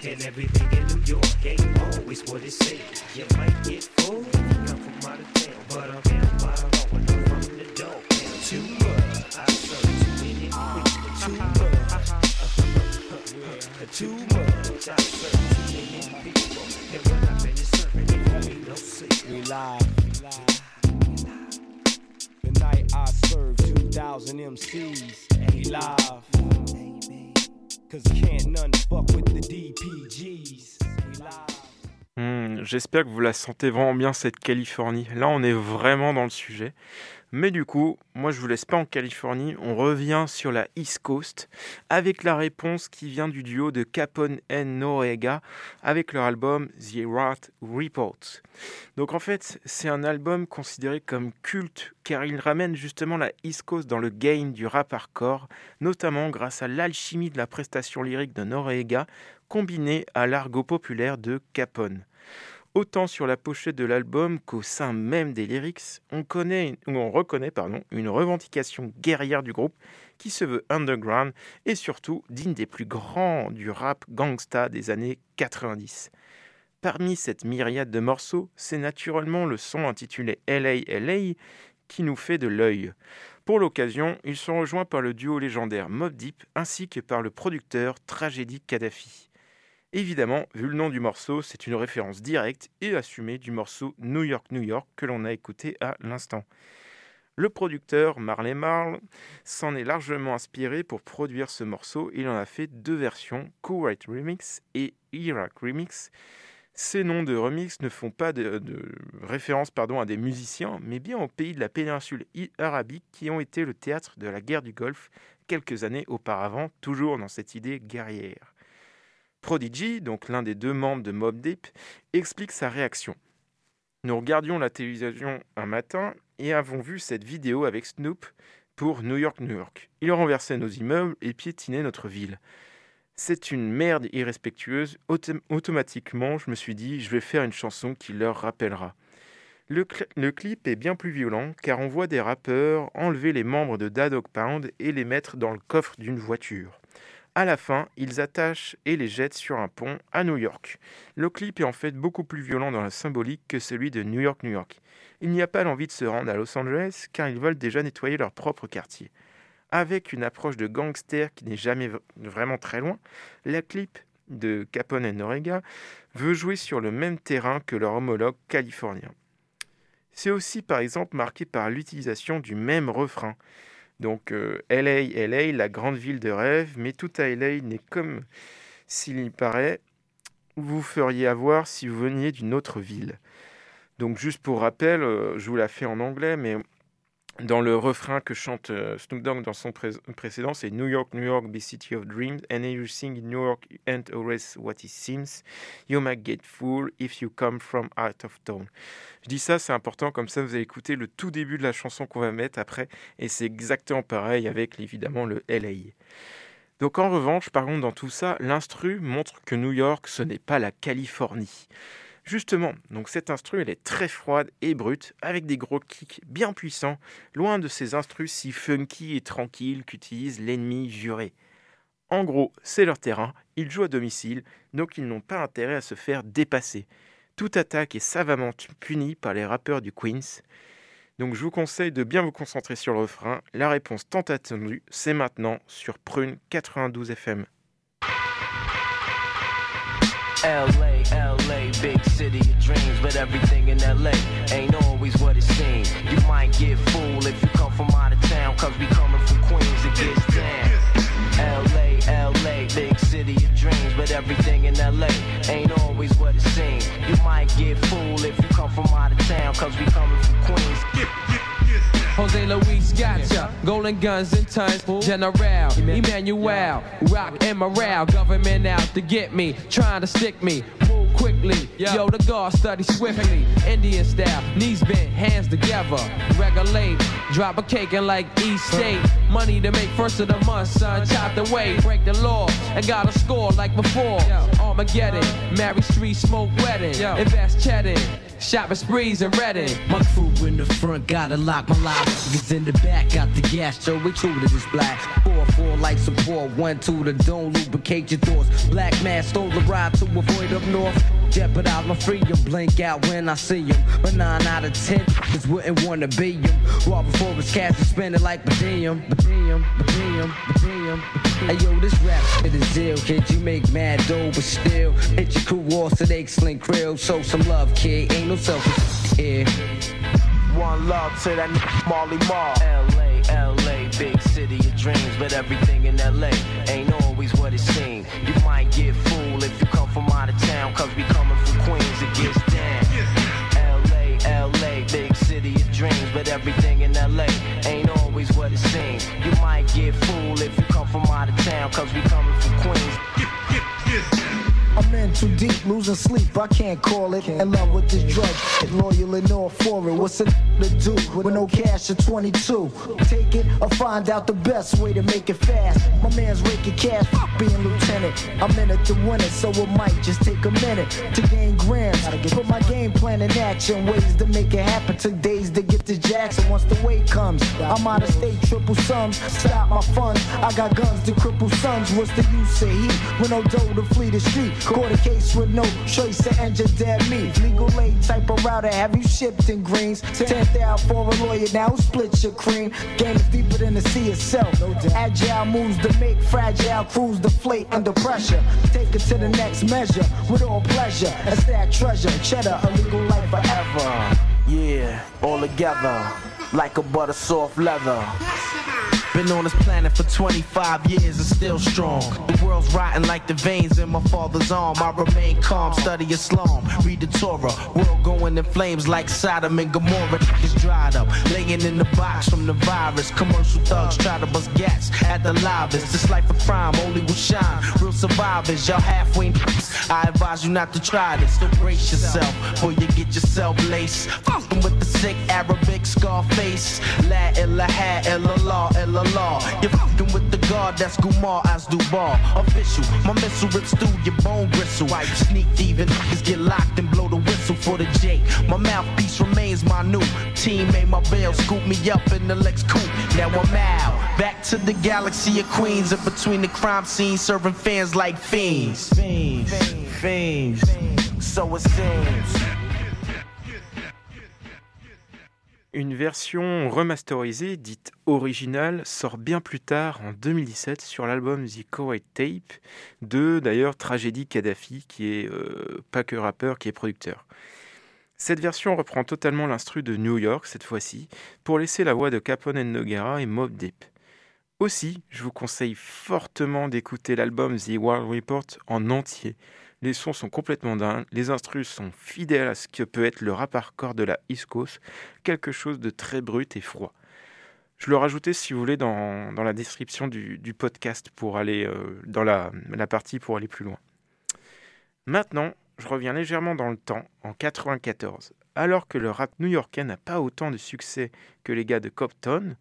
and everything in New York ain't always what it seems. You might get fooled come from out of town, but I'm down by law and I'm from the dog. Too much, I serve too many people. Too much, too much. I serve too many people, and when I finish serving, it won't be no sequel. We live. The night I serve 2,000 MCs. We live. Cause can't none fuck with the DPGs. We live. Hmm, J'espère que vous la sentez vraiment bien cette Californie. Là, on est vraiment dans le sujet. Mais du coup, moi, je vous laisse pas en Californie. On revient sur la East Coast avec la réponse qui vient du duo de Capone et Noreaga avec leur album The Rat Report. Donc en fait, c'est un album considéré comme culte car il ramène justement la East Coast dans le game du rap hardcore, notamment grâce à l'alchimie de la prestation lyrique de Noreaga combinée à l'argot populaire de Capone. Autant sur la pochette de l'album qu'au sein même des lyrics, on, connaît, ou on reconnaît une revendication guerrière du groupe qui se veut underground et surtout digne des plus grands du rap gangsta des années 90. Parmi cette myriade de morceaux, c'est naturellement le son intitulé LA LA qui nous fait de l'œil. Pour l'occasion, ils sont rejoints par le duo légendaire Mob Deep ainsi que par le producteur Tragédie Kadhafi. Évidemment, vu le nom du morceau, c'est une référence directe et assumée du morceau New York, New York que l'on a écouté à l'instant. Le producteur Marley Marl s'en est largement inspiré pour produire ce morceau. Il en a fait deux versions, Kuwait Remix et Iraq Remix. Ces noms de remix ne font pas de, référence pardon, à des musiciens, mais bien aux pays de la péninsule arabique qui ont été le théâtre de la guerre du Golfe quelques années auparavant, toujours dans cette idée guerrière. Prodigy, donc l'un des deux membres de Mob Deep, explique sa réaction. Nous regardions la télévision un matin et avons vu cette vidéo avec Snoop pour New York, New York. Il renversait nos immeubles et piétinait notre ville. C'est une merde irrespectueuse. automatiquement, je me suis dit, je vais faire une chanson qui leur rappellera. Le, clip est bien plus violent car on voit des rappeurs enlever les membres de Dadog Pound et les mettre dans le coffre d'une voiture. À la fin, ils attachent et les jettent sur un pont à New York. Le clip est en fait beaucoup plus violent dans la symbolique que celui de New York, New York. Il n'y a pas l'envie de se rendre à Los Angeles car ils veulent déjà nettoyer leur propre quartier. Avec une approche de gangster qui n'est jamais vraiment très loin, la clip de Capone et Norega veut jouer sur le même terrain que leur homologue californien. C'est aussi par exemple marqué par l'utilisation du même refrain. Donc LA, euh, LA, la grande ville de rêve, mais tout à LA n'est comme s'il y paraît, vous feriez avoir si vous veniez d'une autre ville. Donc juste pour rappel, euh, je vous la fais en anglais, mais dans le refrain que chante euh, Snoop Dogg dans son précédent, c'est New York, New York, be city of dreams, and everything in New York ain't always what it seems. You might get fooled if you come from out of town. Je dis ça, c'est important, comme ça vous allez écouter le tout début de la chanson qu'on va mettre après, et c'est exactement pareil avec évidemment le LA. Donc en revanche, par contre, dans tout ça, l'instru montre que New York, ce n'est pas la Californie. Justement, donc cette instru, est très froide et brute, avec des gros kicks bien puissants, loin de ces instrus si funky et tranquilles qu'utilise l'ennemi juré. En gros, c'est leur terrain, ils jouent à domicile, donc ils n'ont pas intérêt à se faire dépasser. Toute attaque est savamment punie par les rappeurs du Queens. Donc je vous conseille de bien vous concentrer sur le refrain. La réponse tant attendue, c'est maintenant sur Prune 92 FM. LA, LA, big city of dreams, but everything in LA ain't always what it seems. You might get fooled if you come from out of town, cause we coming from Queens, it gets down. LA, LA, big city of dreams, but everything in LA ain't always what it seems. You might get fooled if you come from out of town, cause we coming from Queens. Jose Luis gotcha. Golden guns and tons. General Emmanuel. Rock and morale. Government out to get me. Trying to stick me. Move quickly. Yo, the guard study swiftly. Indian style. Knees bent. Hands together. Regulate. Drop a cake and like East State. Money to make first of the month, son. Chop the way. Break the law. And got a score like before. Armageddon. Mary Street smoke wedding. Invest cheddar. Shopping sprees and Reading. My crew in the front gotta lock my lock. Niggas in the back got the gas, so we true to this black. Four, four like support, one, two, the don't lubricate your doors. Black man stole the ride to avoid up north. Jeopardize my freedom, blink out when I see him. But nine out of ten just wouldn't wanna be him. Raw before his cash and spend it like per diem, per diem. Hey yo, this rap shit is ill, kid. You make mad dough, but still hit your crew off so they sling krill. Show some love, kid. Ain't no selfish here. One love to that Marley Marl. LA, LA, big city of dreams, but everything in LA ain't always what it seems. You might get fooled if you come from out of town, cause we everything in LA ain't always what it seems. You might get fooled if you come from out of town, cause we coming from Queens. I'm in too deep, losing sleep, I can't call it. In love with this drug, loyal and all for it. What's a to do with no cash at 22? Take it or find out the best way to make it fast. My man's raking cash, being lieutenant. I'm in it to win it, so it might just take a minute to gain grams. Put my game plan in action, ways to make it happen. Took days to get to Jackson. Once the weight comes, I'm out of state, triple sums. Stop my funds, I got guns to cripple sons. What's the use of heat when no dough to flee the street? A case with no choice to enter dead meat. Legal aid type of router, have you shipped in greens? Tenth out for a lawyer now, split your cream. Game is deeper than the sea itself. Agile moves to make fragile crews deflate under pressure. Take it to the next measure with all pleasure. A stack treasure, cheddar, a legal life forever. Yeah, all together like a butter soft leather. Been on this planet for 25 years and still strong. The world's rotting like the veins in my father's arm. I remain calm, study Islam, read the Torah. World going in flames like Sodom and Gomorrah. It's dried up, laying in the box from the virus. Commercial thugs try to bust gas at the livest. This life of crime only will shine. Real survivors, y'all halfway. I advise you not to try this. So brace yourself before you get yourself laced. Fucking with the sick Arabic scar face. La ilaha illallah illallah. You're fucking with the guard, that's Gumar as Dubar. Official, my missile rips through your bone gristle. Wipe sneak thieving niggas get locked and blow the whistle for the J. My mouthpiece remains my new team. Made my bail, scoop me up in the Lex coupe. Now I'm out, back to the galaxy of Queens, and between the crime scenes, serving fans like fiends. Fiends, fiends. So it seems. Une version remasterisée, dite originale, sort bien plus tard, en 2017, sur l'album The Kuwait Tape, de d'ailleurs Tragédie Kadhafi, qui est euh, pas que rappeur, qui est producteur. Cette version reprend totalement l'instru de New York, cette fois-ci, pour laisser la voix de Capone Noguera et Mob Deep. Aussi, je vous conseille fortement d'écouter l'album The World Report en entier. Les sons sont complètement dingues, les instrus sont fidèles à ce que peut être le rap hardcore de la East quelque chose de très brut et froid. Je le rajoutais, si vous voulez, dans, la description du, podcast pour aller euh, dans la, la partie pour aller plus loin. Maintenant, je reviens légèrement dans le temps, en 94. Alors que le rap new-yorkais n'a pas autant de succès que les gars de Compton,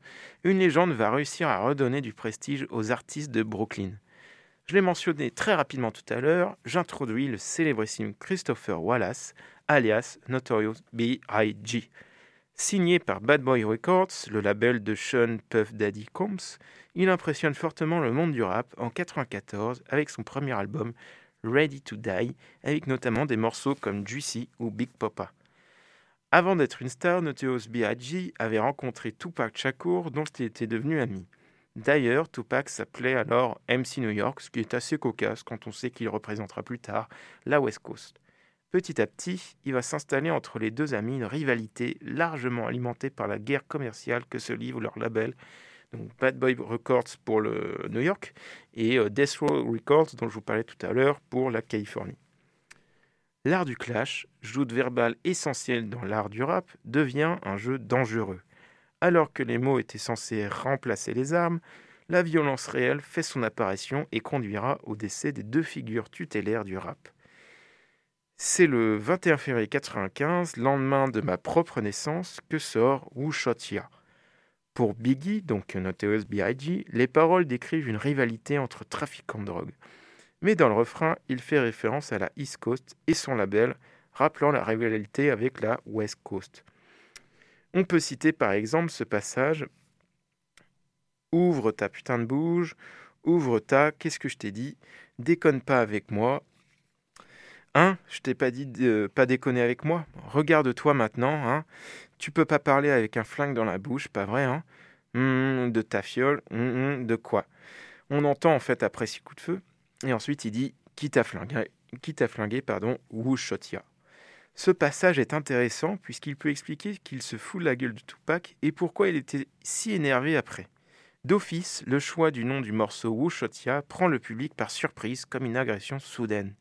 une légende va réussir à redonner du prestige aux artistes de Brooklyn. Je l'ai mentionné très rapidement tout à l'heure, j'introduis le célébrissime Christopher Wallace, alias Notorious B.I.G. Signé par Bad Boy Records, le label de Sean Puff Daddy Combs, il impressionne fortement le monde du rap en 1994 avec son premier album Ready to Die, avec notamment des morceaux comme Juicy ou Big Papa. Avant d'être une star, Notorious B.I.G. avait rencontré Tupac Shakur, dont il était devenu ami. D'ailleurs, Tupac s'appelait alors MC New York, ce qui est assez cocasse quand on sait qu'il représentera plus tard la West Coast. Petit à petit, il va s'installer entre les deux amis une rivalité largement alimentée par la guerre commerciale que se livrent leurs labels, donc Bad Boy Records pour le New York et Death Row Records dont je vous parlais tout à l'heure pour la Californie. L'art du clash, joute verbale essentielle dans l'art du rap, devient un jeu dangereux. Alors que les mots étaient censés remplacer les armes, la violence réelle fait son apparition et conduira au décès des deux figures tutélaires du rap. C'est le 21 février 1995, lendemain de ma propre naissance, que sort Wu Shot Ya. Pour Biggie, donc Notorious B.I.G., les paroles décrivent une rivalité entre trafiquants de drogue. Mais dans le refrain, il fait référence à la East Coast et son label, rappelant la rivalité avec la West Coast. On peut citer par exemple ce passage Ouvre ta putain de bouge, ouvre ta, qu'est-ce que je t'ai dit? Déconne pas avec moi. Hein? Je t'ai pas dit de pas déconner avec moi. Regarde-toi maintenant, hein. Tu peux pas parler avec un flingue dans la bouche, pas vrai, hein? Mmh, De ta fiole, mmh, de quoi? On entend en fait après six coups de feu, et ensuite il dit Qui t'a flingué, qui t'a flingué, pardon, Wushotia. Ce passage est intéressant puisqu'il peut expliquer qu'il se fout de la gueule de Tupac et pourquoi il était si énervé après. D'office, le choix du nom du morceau Wushotia prend le public par surprise comme une agression soudaine.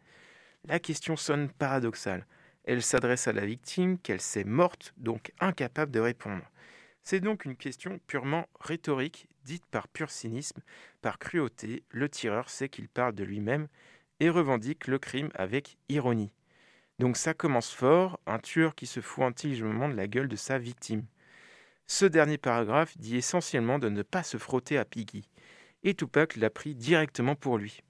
La question sonne paradoxale. Elle s'adresse à la victime qu'elle sait morte, donc incapable de répondre. C'est donc une question purement rhétorique, dite par pur cynisme, par cruauté, le tireur sait qu'il parle de lui-même et revendique le crime avec ironie. Donc ça commence fort, un tueur qui se fout intelligemment de la gueule de sa victime. Ce dernier paragraphe dit essentiellement de ne pas se frotter à Biggie, et Tupac l'a pris directement pour lui.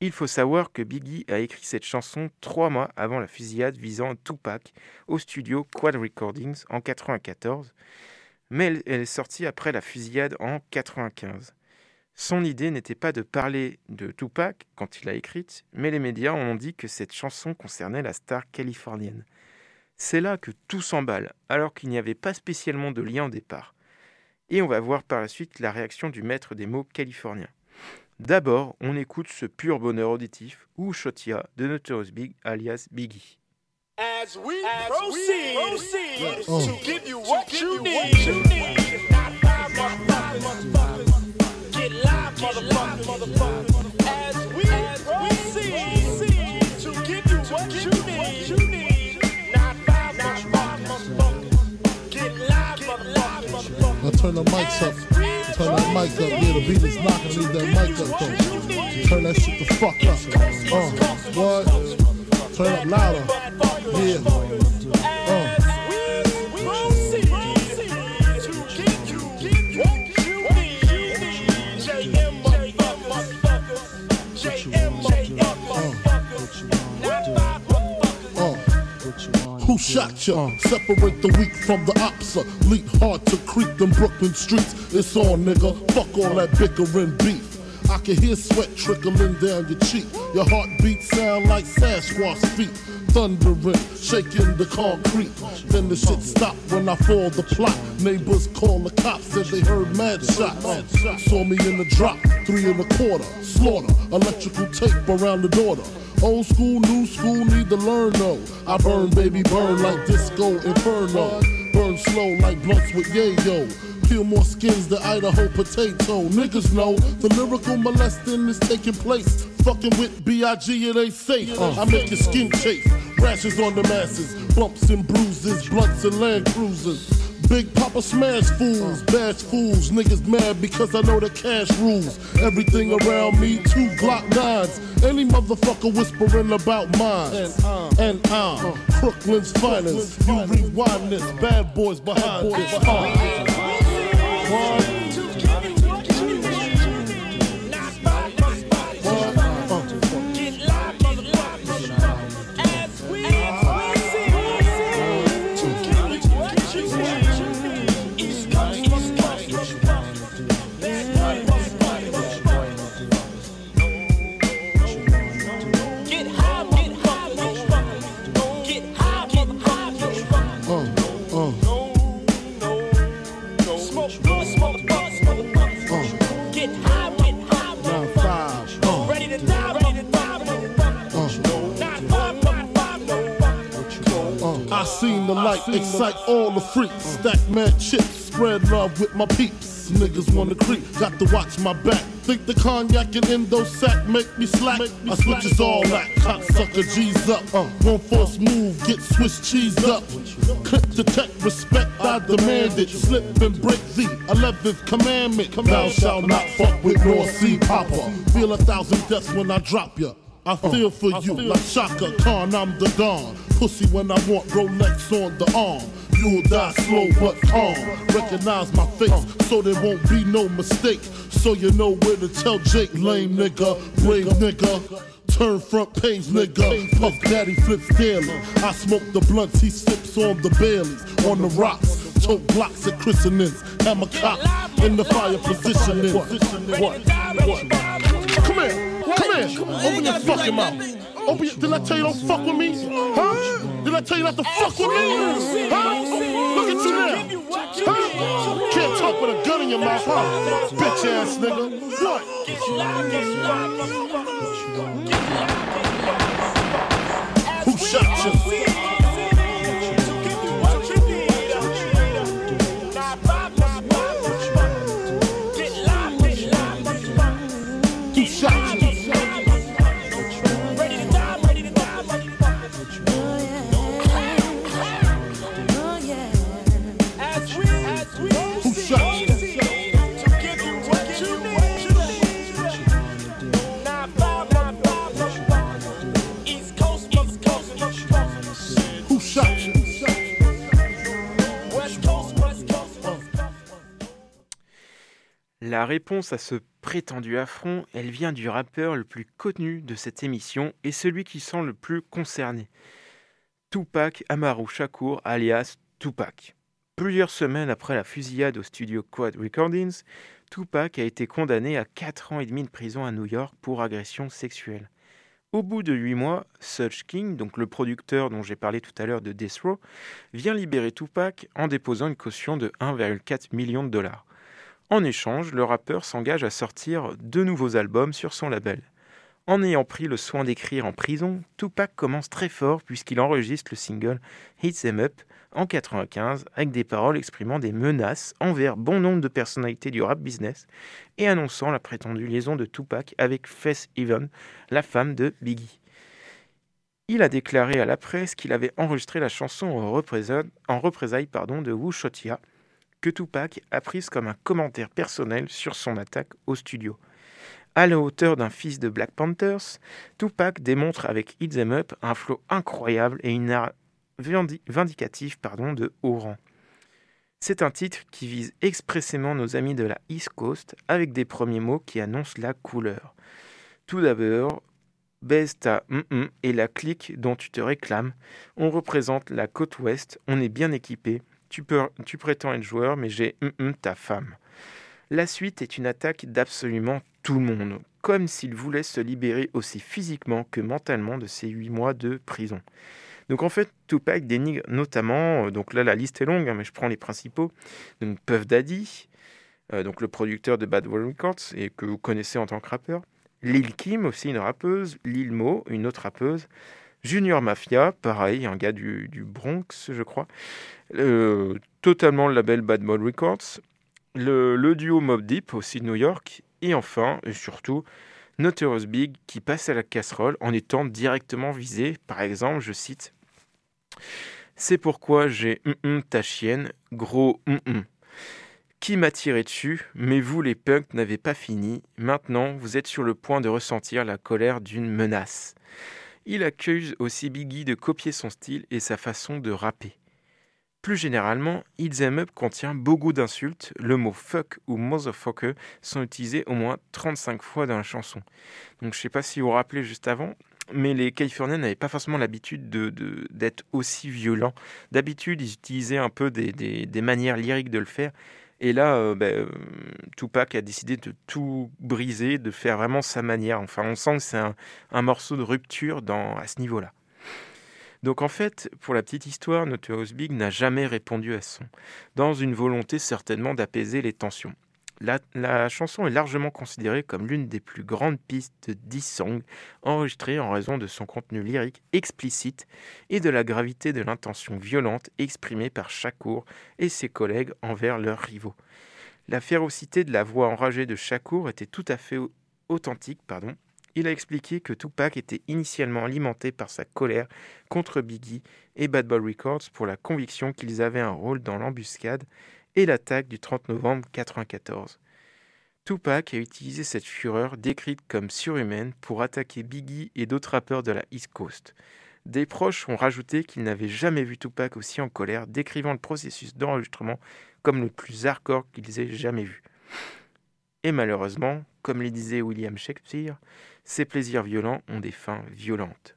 Il faut savoir que Biggie a écrit cette chanson trois mois avant la fusillade visant Tupac au studio Quad Recordings en 1994, mais elle est sortie après la fusillade en 1995. Son idée n'était pas de parler de Tupac quand il l'a écrite, mais les médias ont dit que cette chanson concernait la star californienne. C'est là que tout s'emballe, alors qu'il n'y avait pas spécialement de lien au départ. Et on va voir par la suite la réaction du maître des mots californien. D'abord, on écoute ce pur bonheur auditif ou Shotia de Notorious Big alias Biggie. As we proceed, proceed to give you what you need. Now turn the mics up. Turn that mic up. Yeah, the beat is knocking. Leave that mic up though. Turn that shit the fuck up. Uh, what? Turn up louder. Yeah. Uh. Who shot ya? Separate the weak from the opsa. Leap hard to creep them Brooklyn streets. It's on, nigga. Fuck all that bickering beef. I can hear sweat trickling down your cheek. Your heartbeat sound like Sasquatch feet. Thundering, shaking the concrete. Then the shit stopped when I fall the plot. Neighbors call the cops, said they heard mad shots. Saw me in the drop, three and a quarter. Slaughter, electrical tape around the daughter. Old school, new school, need to learn though. I burn, baby, burn like disco inferno. Burn slow like blunts with yayo. Peel more skins than Idaho potato. Niggas know the lyrical molesting is taking place. Fucking with B.I.G. it ain't safe. I make your skin chafe. Rashes on the masses. Bumps and bruises. Blunts and land cruisers. Big Papa smash fools, bash fools, niggas mad because I know the cash rules. Everything around me, two Glock nines. Any motherfucker whispering about mine. And I'm Brooklyn's finest. You rewind this, bad boys behind this. One. The light excite all the freaks. Stack mad chips, spread love with my peeps. Niggas wanna creep, got to watch my back. Think the cognac and endo sack make me slack. I switches all that, cocksucker G's up. Uh, one force move, get Swiss cheese up. Clip detect respect, I demand it. Slip and break the 11th commandment. Thou shalt not fuck with North Sea Papa. Feel a thousand deaths when I drop ya. I oh. feel for you like Shaka Khan, I'm the Don. Pussy when I want Rolex on the arm. You'll die slow but calm. Recognize my face so there won't be no mistake. So you know where to tell Jake, lame nigga, brave nigga. Turn front page, nigga. Puff Daddy flips daily. I smoke the blunts, he sips on the Baileys. On the rocks, tote blocks at christenings. Hammer cop in the fire positioning. What? What? Come here. Come here. Open your fucking mouth. Open your, did I tell you don't fuck with me? Huh? Did I tell you not to fuck with me? Huh? Look at you now. Huh? Can't talk with a gun in your mouth, huh? Bitch ass nigga. What? Who shot you? La réponse à ce prétendu affront, elle vient du rappeur le plus connu de cette émission et celui qui sent le plus concerné. Tupac Amaru Shakur alias Tupac. Plusieurs semaines après la fusillade au studio Quad Recordings, Tupac a été condamné à 4 ans et demi de prison à New York pour agression sexuelle. Au bout de 8 mois, Such King, donc le producteur dont j'ai parlé tout à l'heure de Death Row, vient libérer Tupac en déposant une caution de 1,4 million de dollars. En échange, le rappeur s'engage à sortir deux nouveaux albums sur son label. En ayant pris le soin d'écrire en prison, Tupac commence très fort puisqu'il enregistre le single Hit Them Up en 95 avec des paroles exprimant des menaces envers bon nombre de personnalités du rap business et annonçant la prétendue liaison de Tupac avec Faith Even, la femme de Biggie. Il a déclaré à la presse qu'il avait enregistré la chanson en représailles, de Wu Shotia, que Tupac a prise comme un commentaire personnel sur son attaque au studio. À la hauteur d'un fils de Black Panthers, Tupac démontre avec Hit Them Up un flow incroyable et une art vindicative pardon, de haut rang. C'est un titre qui vise expressément nos amis de la East Coast avec des premiers mots qui annoncent la couleur. Tout d'abord, baise ta mm et la clique dont tu te réclames. On représente la côte ouest, on est bien équipé. Tu, prétends être joueur, mais j'ai mm ta femme. La suite est une attaque d'absolument tout le monde, comme s'il voulait se libérer aussi physiquement que mentalement de ses huit mois de prison. Donc en fait, Tupac dénigre notamment, euh, donc là la liste est longue, hein, mais je prends les principaux, donc Puff Daddy, euh, donc le producteur de Bad Boy Records et que vous connaissez en tant que rappeur, Lil Kim aussi une rappeuse, Lil Mo une autre rappeuse, Junior Mafia, pareil, un gars du, Bronx, je crois, euh, totalement le label Bad Boy Records, le, duo Mob Deep aussi de New York, et enfin, et surtout, Notorious Big qui passe à la casserole en étant directement visé. Par exemple, je cite C'est pourquoi j'ai ta chienne, gros qui m'a tiré dessus, mais vous les punks n'avez pas fini. Maintenant, vous êtes sur le point de ressentir la colère d'une menace. Il accuse aussi Biggie de copier son style et sa façon de rapper. Plus généralement, It's Them Up contient beaucoup d'insultes. Le mot fuck ou motherfucker sont utilisés au moins 35 fois dans la chanson. Donc je sais pas si vous vous rappelez juste avant, mais les Californiens n'avaient pas forcément l'habitude d'être aussi violents. D'habitude, ils utilisaient un peu des, manières lyriques de le faire. Et là, euh, ben, euh, Tupac a décidé de tout briser, de faire vraiment sa manière. Enfin, on sent que c'est un, morceau de rupture dans, à ce niveau-là. Donc en fait, pour la petite histoire, Notorious Big n'a jamais répondu à son, dans une volonté certainement d'apaiser les tensions. La, chanson est largement considérée comme l'une des plus grandes pistes de D-Song enregistrées en raison de son contenu lyrique explicite et de la gravité de l'intention violente exprimée par Shakur et ses collègues envers leurs rivaux. La férocité de la voix enragée de Shakur était tout à fait authentique, il a expliqué que Tupac était initialement alimenté par sa colère contre Biggie et Bad Boy Records pour la conviction qu'ils avaient un rôle dans l'embuscade et l'attaque du 30 novembre 1994. Tupac a utilisé cette fureur décrite comme surhumaine pour attaquer Biggie et d'autres rappeurs de la East Coast. Des proches ont rajouté qu'ils n'avaient jamais vu Tupac aussi en colère, décrivant le processus d'enregistrement comme le plus hardcore qu'ils aient jamais vu. Et malheureusement, comme le disait William Shakespeare, ces plaisirs violents ont des fins violentes.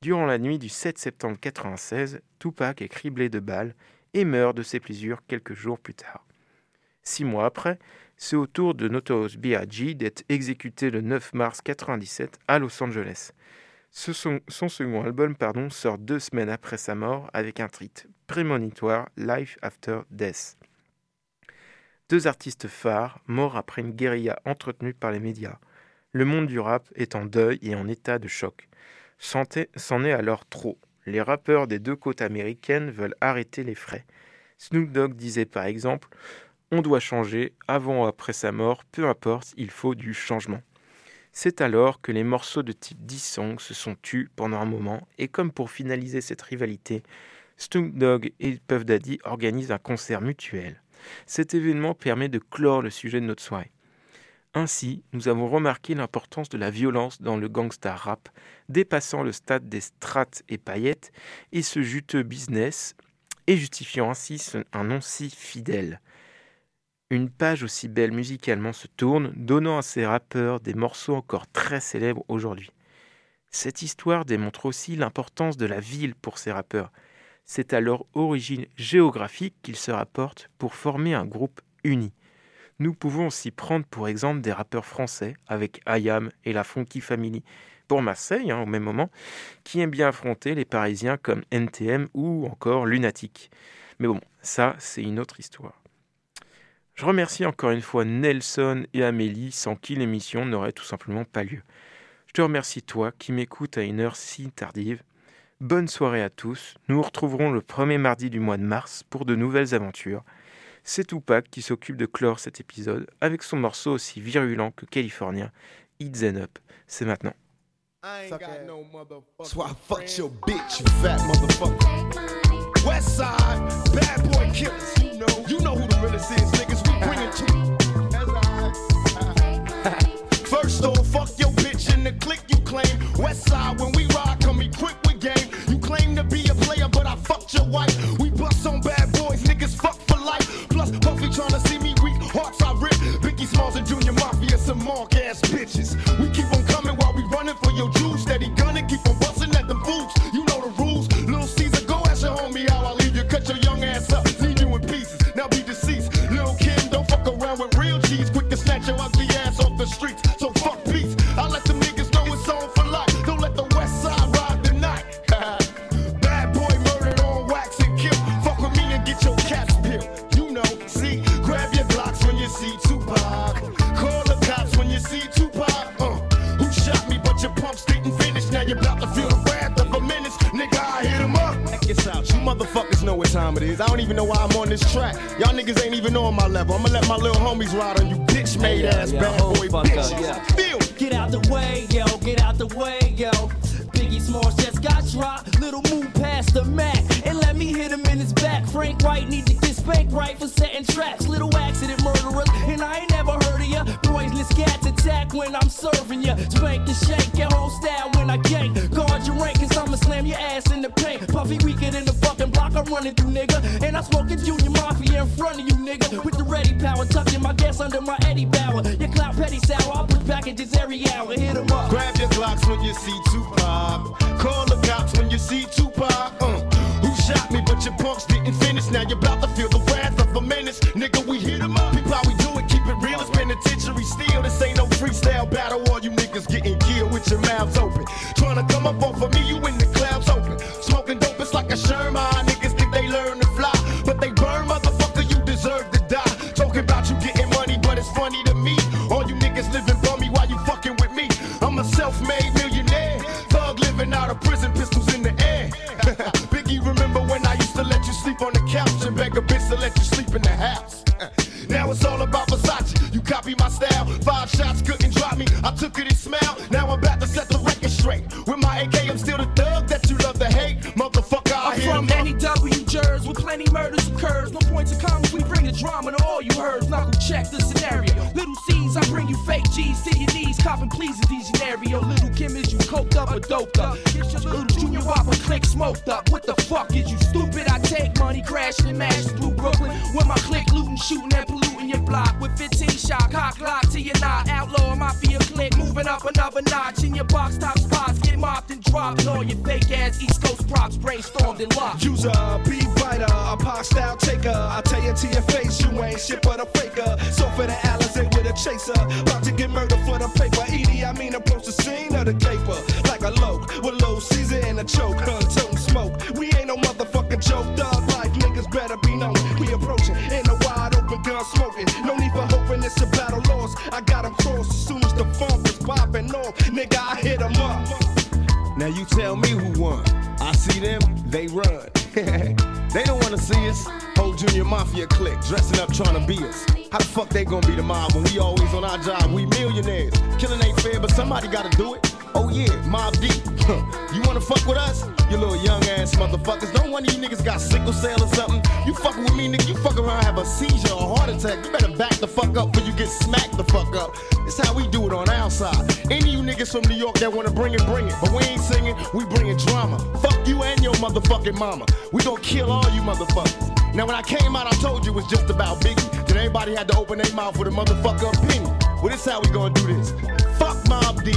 Durant la nuit du 7 septembre 1996, Tupac est criblé de balles et meurt de ses plaisirs quelques jours plus tard. Six mois après, c'est au tour de Notorious B.I.G. d'être exécuté le 9 mars 1997 à Los Angeles. son, second album pardon, sort deux semaines après sa mort avec un titre prémonitoire Life After Death. Deux artistes phares morts après une guérilla entretenue par les médias. Le monde du rap est en deuil et en état de choc. C'en est alors trop. Les rappeurs des deux côtes américaines veulent arrêter les frais. Snoop Dogg disait par exemple On doit changer, avant ou après sa mort, peu importe, il faut du changement. C'est alors que les morceaux de type 10 songs se sont tus pendant un moment, et comme pour finaliser cette rivalité, Snoop Dogg et Puff Daddy organisent un concert mutuel. Cet événement permet de clore le sujet de notre soirée. Ainsi, nous avons remarqué l'importance de la violence dans le gangsta rap, dépassant le stade des strates et paillettes et ce juteux business, et justifiant ainsi un nom si fidèle. Une page aussi belle musicalement se tourne, donnant à ces rappeurs des morceaux encore très célèbres aujourd'hui. Cette histoire démontre aussi l'importance de la ville pour ces rappeurs. C'est à leur origine géographique qu'ils se rapportent pour former un groupe uni. Nous pouvons aussi prendre pour exemple des rappeurs français avec Ayam et la Funky Family pour Marseille hein, au même moment, qui aiment bien affronter les Parisiens comme NTM ou encore Lunatic. Mais bon, ça c'est une autre histoire. Je remercie encore une fois Nelson et Amélie, sans qui l'émission n'aurait tout simplement pas lieu. Je te remercie toi qui m'écoutes à une heure si tardive. Bonne soirée à tous. Nous nous retrouverons le premier mardi du mois de mars pour de nouvelles aventures. C'est Tupac qui s'occupe de clore cet épisode avec son morceau aussi virulent que californien, It's and Up. C'est maintenant. I ain't got no motherfucker. So I fucked your bitch, you fat motherfucker. West side, bad boy killers. You know, you know who the realest is, niggas. We bring it to First off, fuck your bitch in the click you claim. West side, when we ride, come equipped with game. You claim to be a player, but I fucked your wife. We bust on bad boys, niggas fuck for life. Puffy tryna see me weak, hearts I rip. Biggie Smalls and Junior Mafia, some mark ass bitches. We keep on coming while we running for your juice. Steady gunning, keep on busting at them fools. You know the rules. Little Caesar, go ask your homie how I leave you. Cut your young ass up, leave you in pieces. Now be deceased. Little Kim, don't fuck around with real cheese. Quick to snatch your is. I don't even know why I'm on this track. Y'all niggas ain't even on my level. I'ma let my little homies ride on you bitch made ass bad boy bitches. Feel Get out the way, yo, get out the way, yo. Biggie Smalls just got dropped. Little move past the Mac and let me hit him in his back. Frank White need to get spanked right for setting traps. Little accident murderers, and I ain't never heard of ya. Poisonous cats attack when I'm serving ya. Spank and shake your whole style when I gank. Guard your rank, cause I'ma slam your ass in the paint. Puffy weaker than the fucking block I'm running through, nigga. And I smoking Junior Mafia in front of you, nigga. With the ready power, tucking my gas under my Eddie Bauer. Your clout petty sour, I'll put packages every hour. Hit 'em up. Grab your Glocks when you see Tupac. Call the cops when you see Tupac. Uh, shot me, but your punks didn't finish. Now you're about to feel the wrath of a menace. Nigga, we hit 'em up. People, how we do it, keep it real. It's penitentiary steel. This ain't no freestyle battle. All you niggas getting killed with your mouths open. Trying to come up off all. Knuckle check the scenario. Little C's, I bring you fake G's to your knees. Copping these scenario. Little Kim is you coked up or doped up. Get your little junior whopper click smoked up. What the fuck is you stupid? I take money crashing and mash through Brooklyn. With my click looting, shooting and polluting your block. With 15 shot, cock lock to your knot. Outlaw mafia click, moving up another notch. In your box top spots, get mopped and dropped. All your fake ass East Coast props brainstormed and locked. Use a beat writer, a pop style taker. I tell you to your face, you ain't shit but a faker. So for the Alizé with a chaser, about to get murdered for the paper. Edie, I mean approach the scene of the caper like a loke with low season and a choke. Mafia clique dressing up trying to be us. How the fuck they gonna be the mob when we always on our job? We millionaires. Killing ain't fair, but somebody gotta do it. Oh yeah, Mob Deep. you wanna fuck with us? You little young ass motherfuckers. Don't one of you niggas got sickle cell or something? You fucking with me, nigga. You fuck around, have a seizure or heart attack. You better back the fuck up before you get smacked the fuck up. It's how we do it on our side. Any of you niggas from New York that wanna bring it, bring it. But we ain't singing, we bringing drama. Fuck you and your motherfucking mama. We gonna kill all you motherfuckers. Now when I came out, I told you it was just about Biggie. Then everybody had to open their mouth with a motherfucker opinion. Well, this how we gonna do this. Fuck Mob Deep,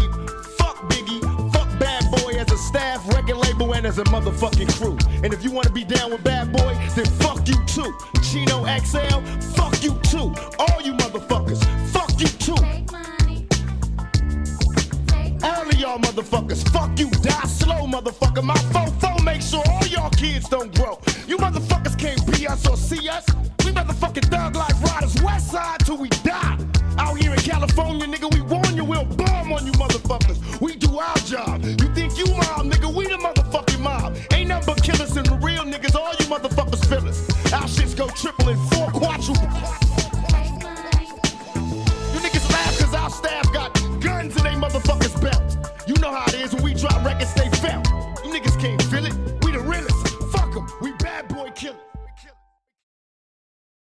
fuck Biggie, fuck Bad Boy as a staff, record label, and as a motherfucking crew. And if you wanna be down with Bad Boy, then fuck you too. Chino XL, fuck you too. All you motherfuckers, fuck you too. All of y'all motherfuckers, fuck you, die slow, motherfucker. My fofo make sure all y'all kids don't grow. You motherfuckers can't be us or see us. We motherfucking thug life riders, west side till we die. Out here in California, nigga, we warn you, we'll bomb on you motherfuckers. We do our job. You think you mob, nigga, we the motherfucking mob. Ain't nothing but killers and real niggas, all you motherfuckers feelers. Our shits go triple and four quadruple. You niggas laugh cause our staff got guns in they motherfuckers belt. You know how it is when we drop records, they felt. You niggas can't feel it.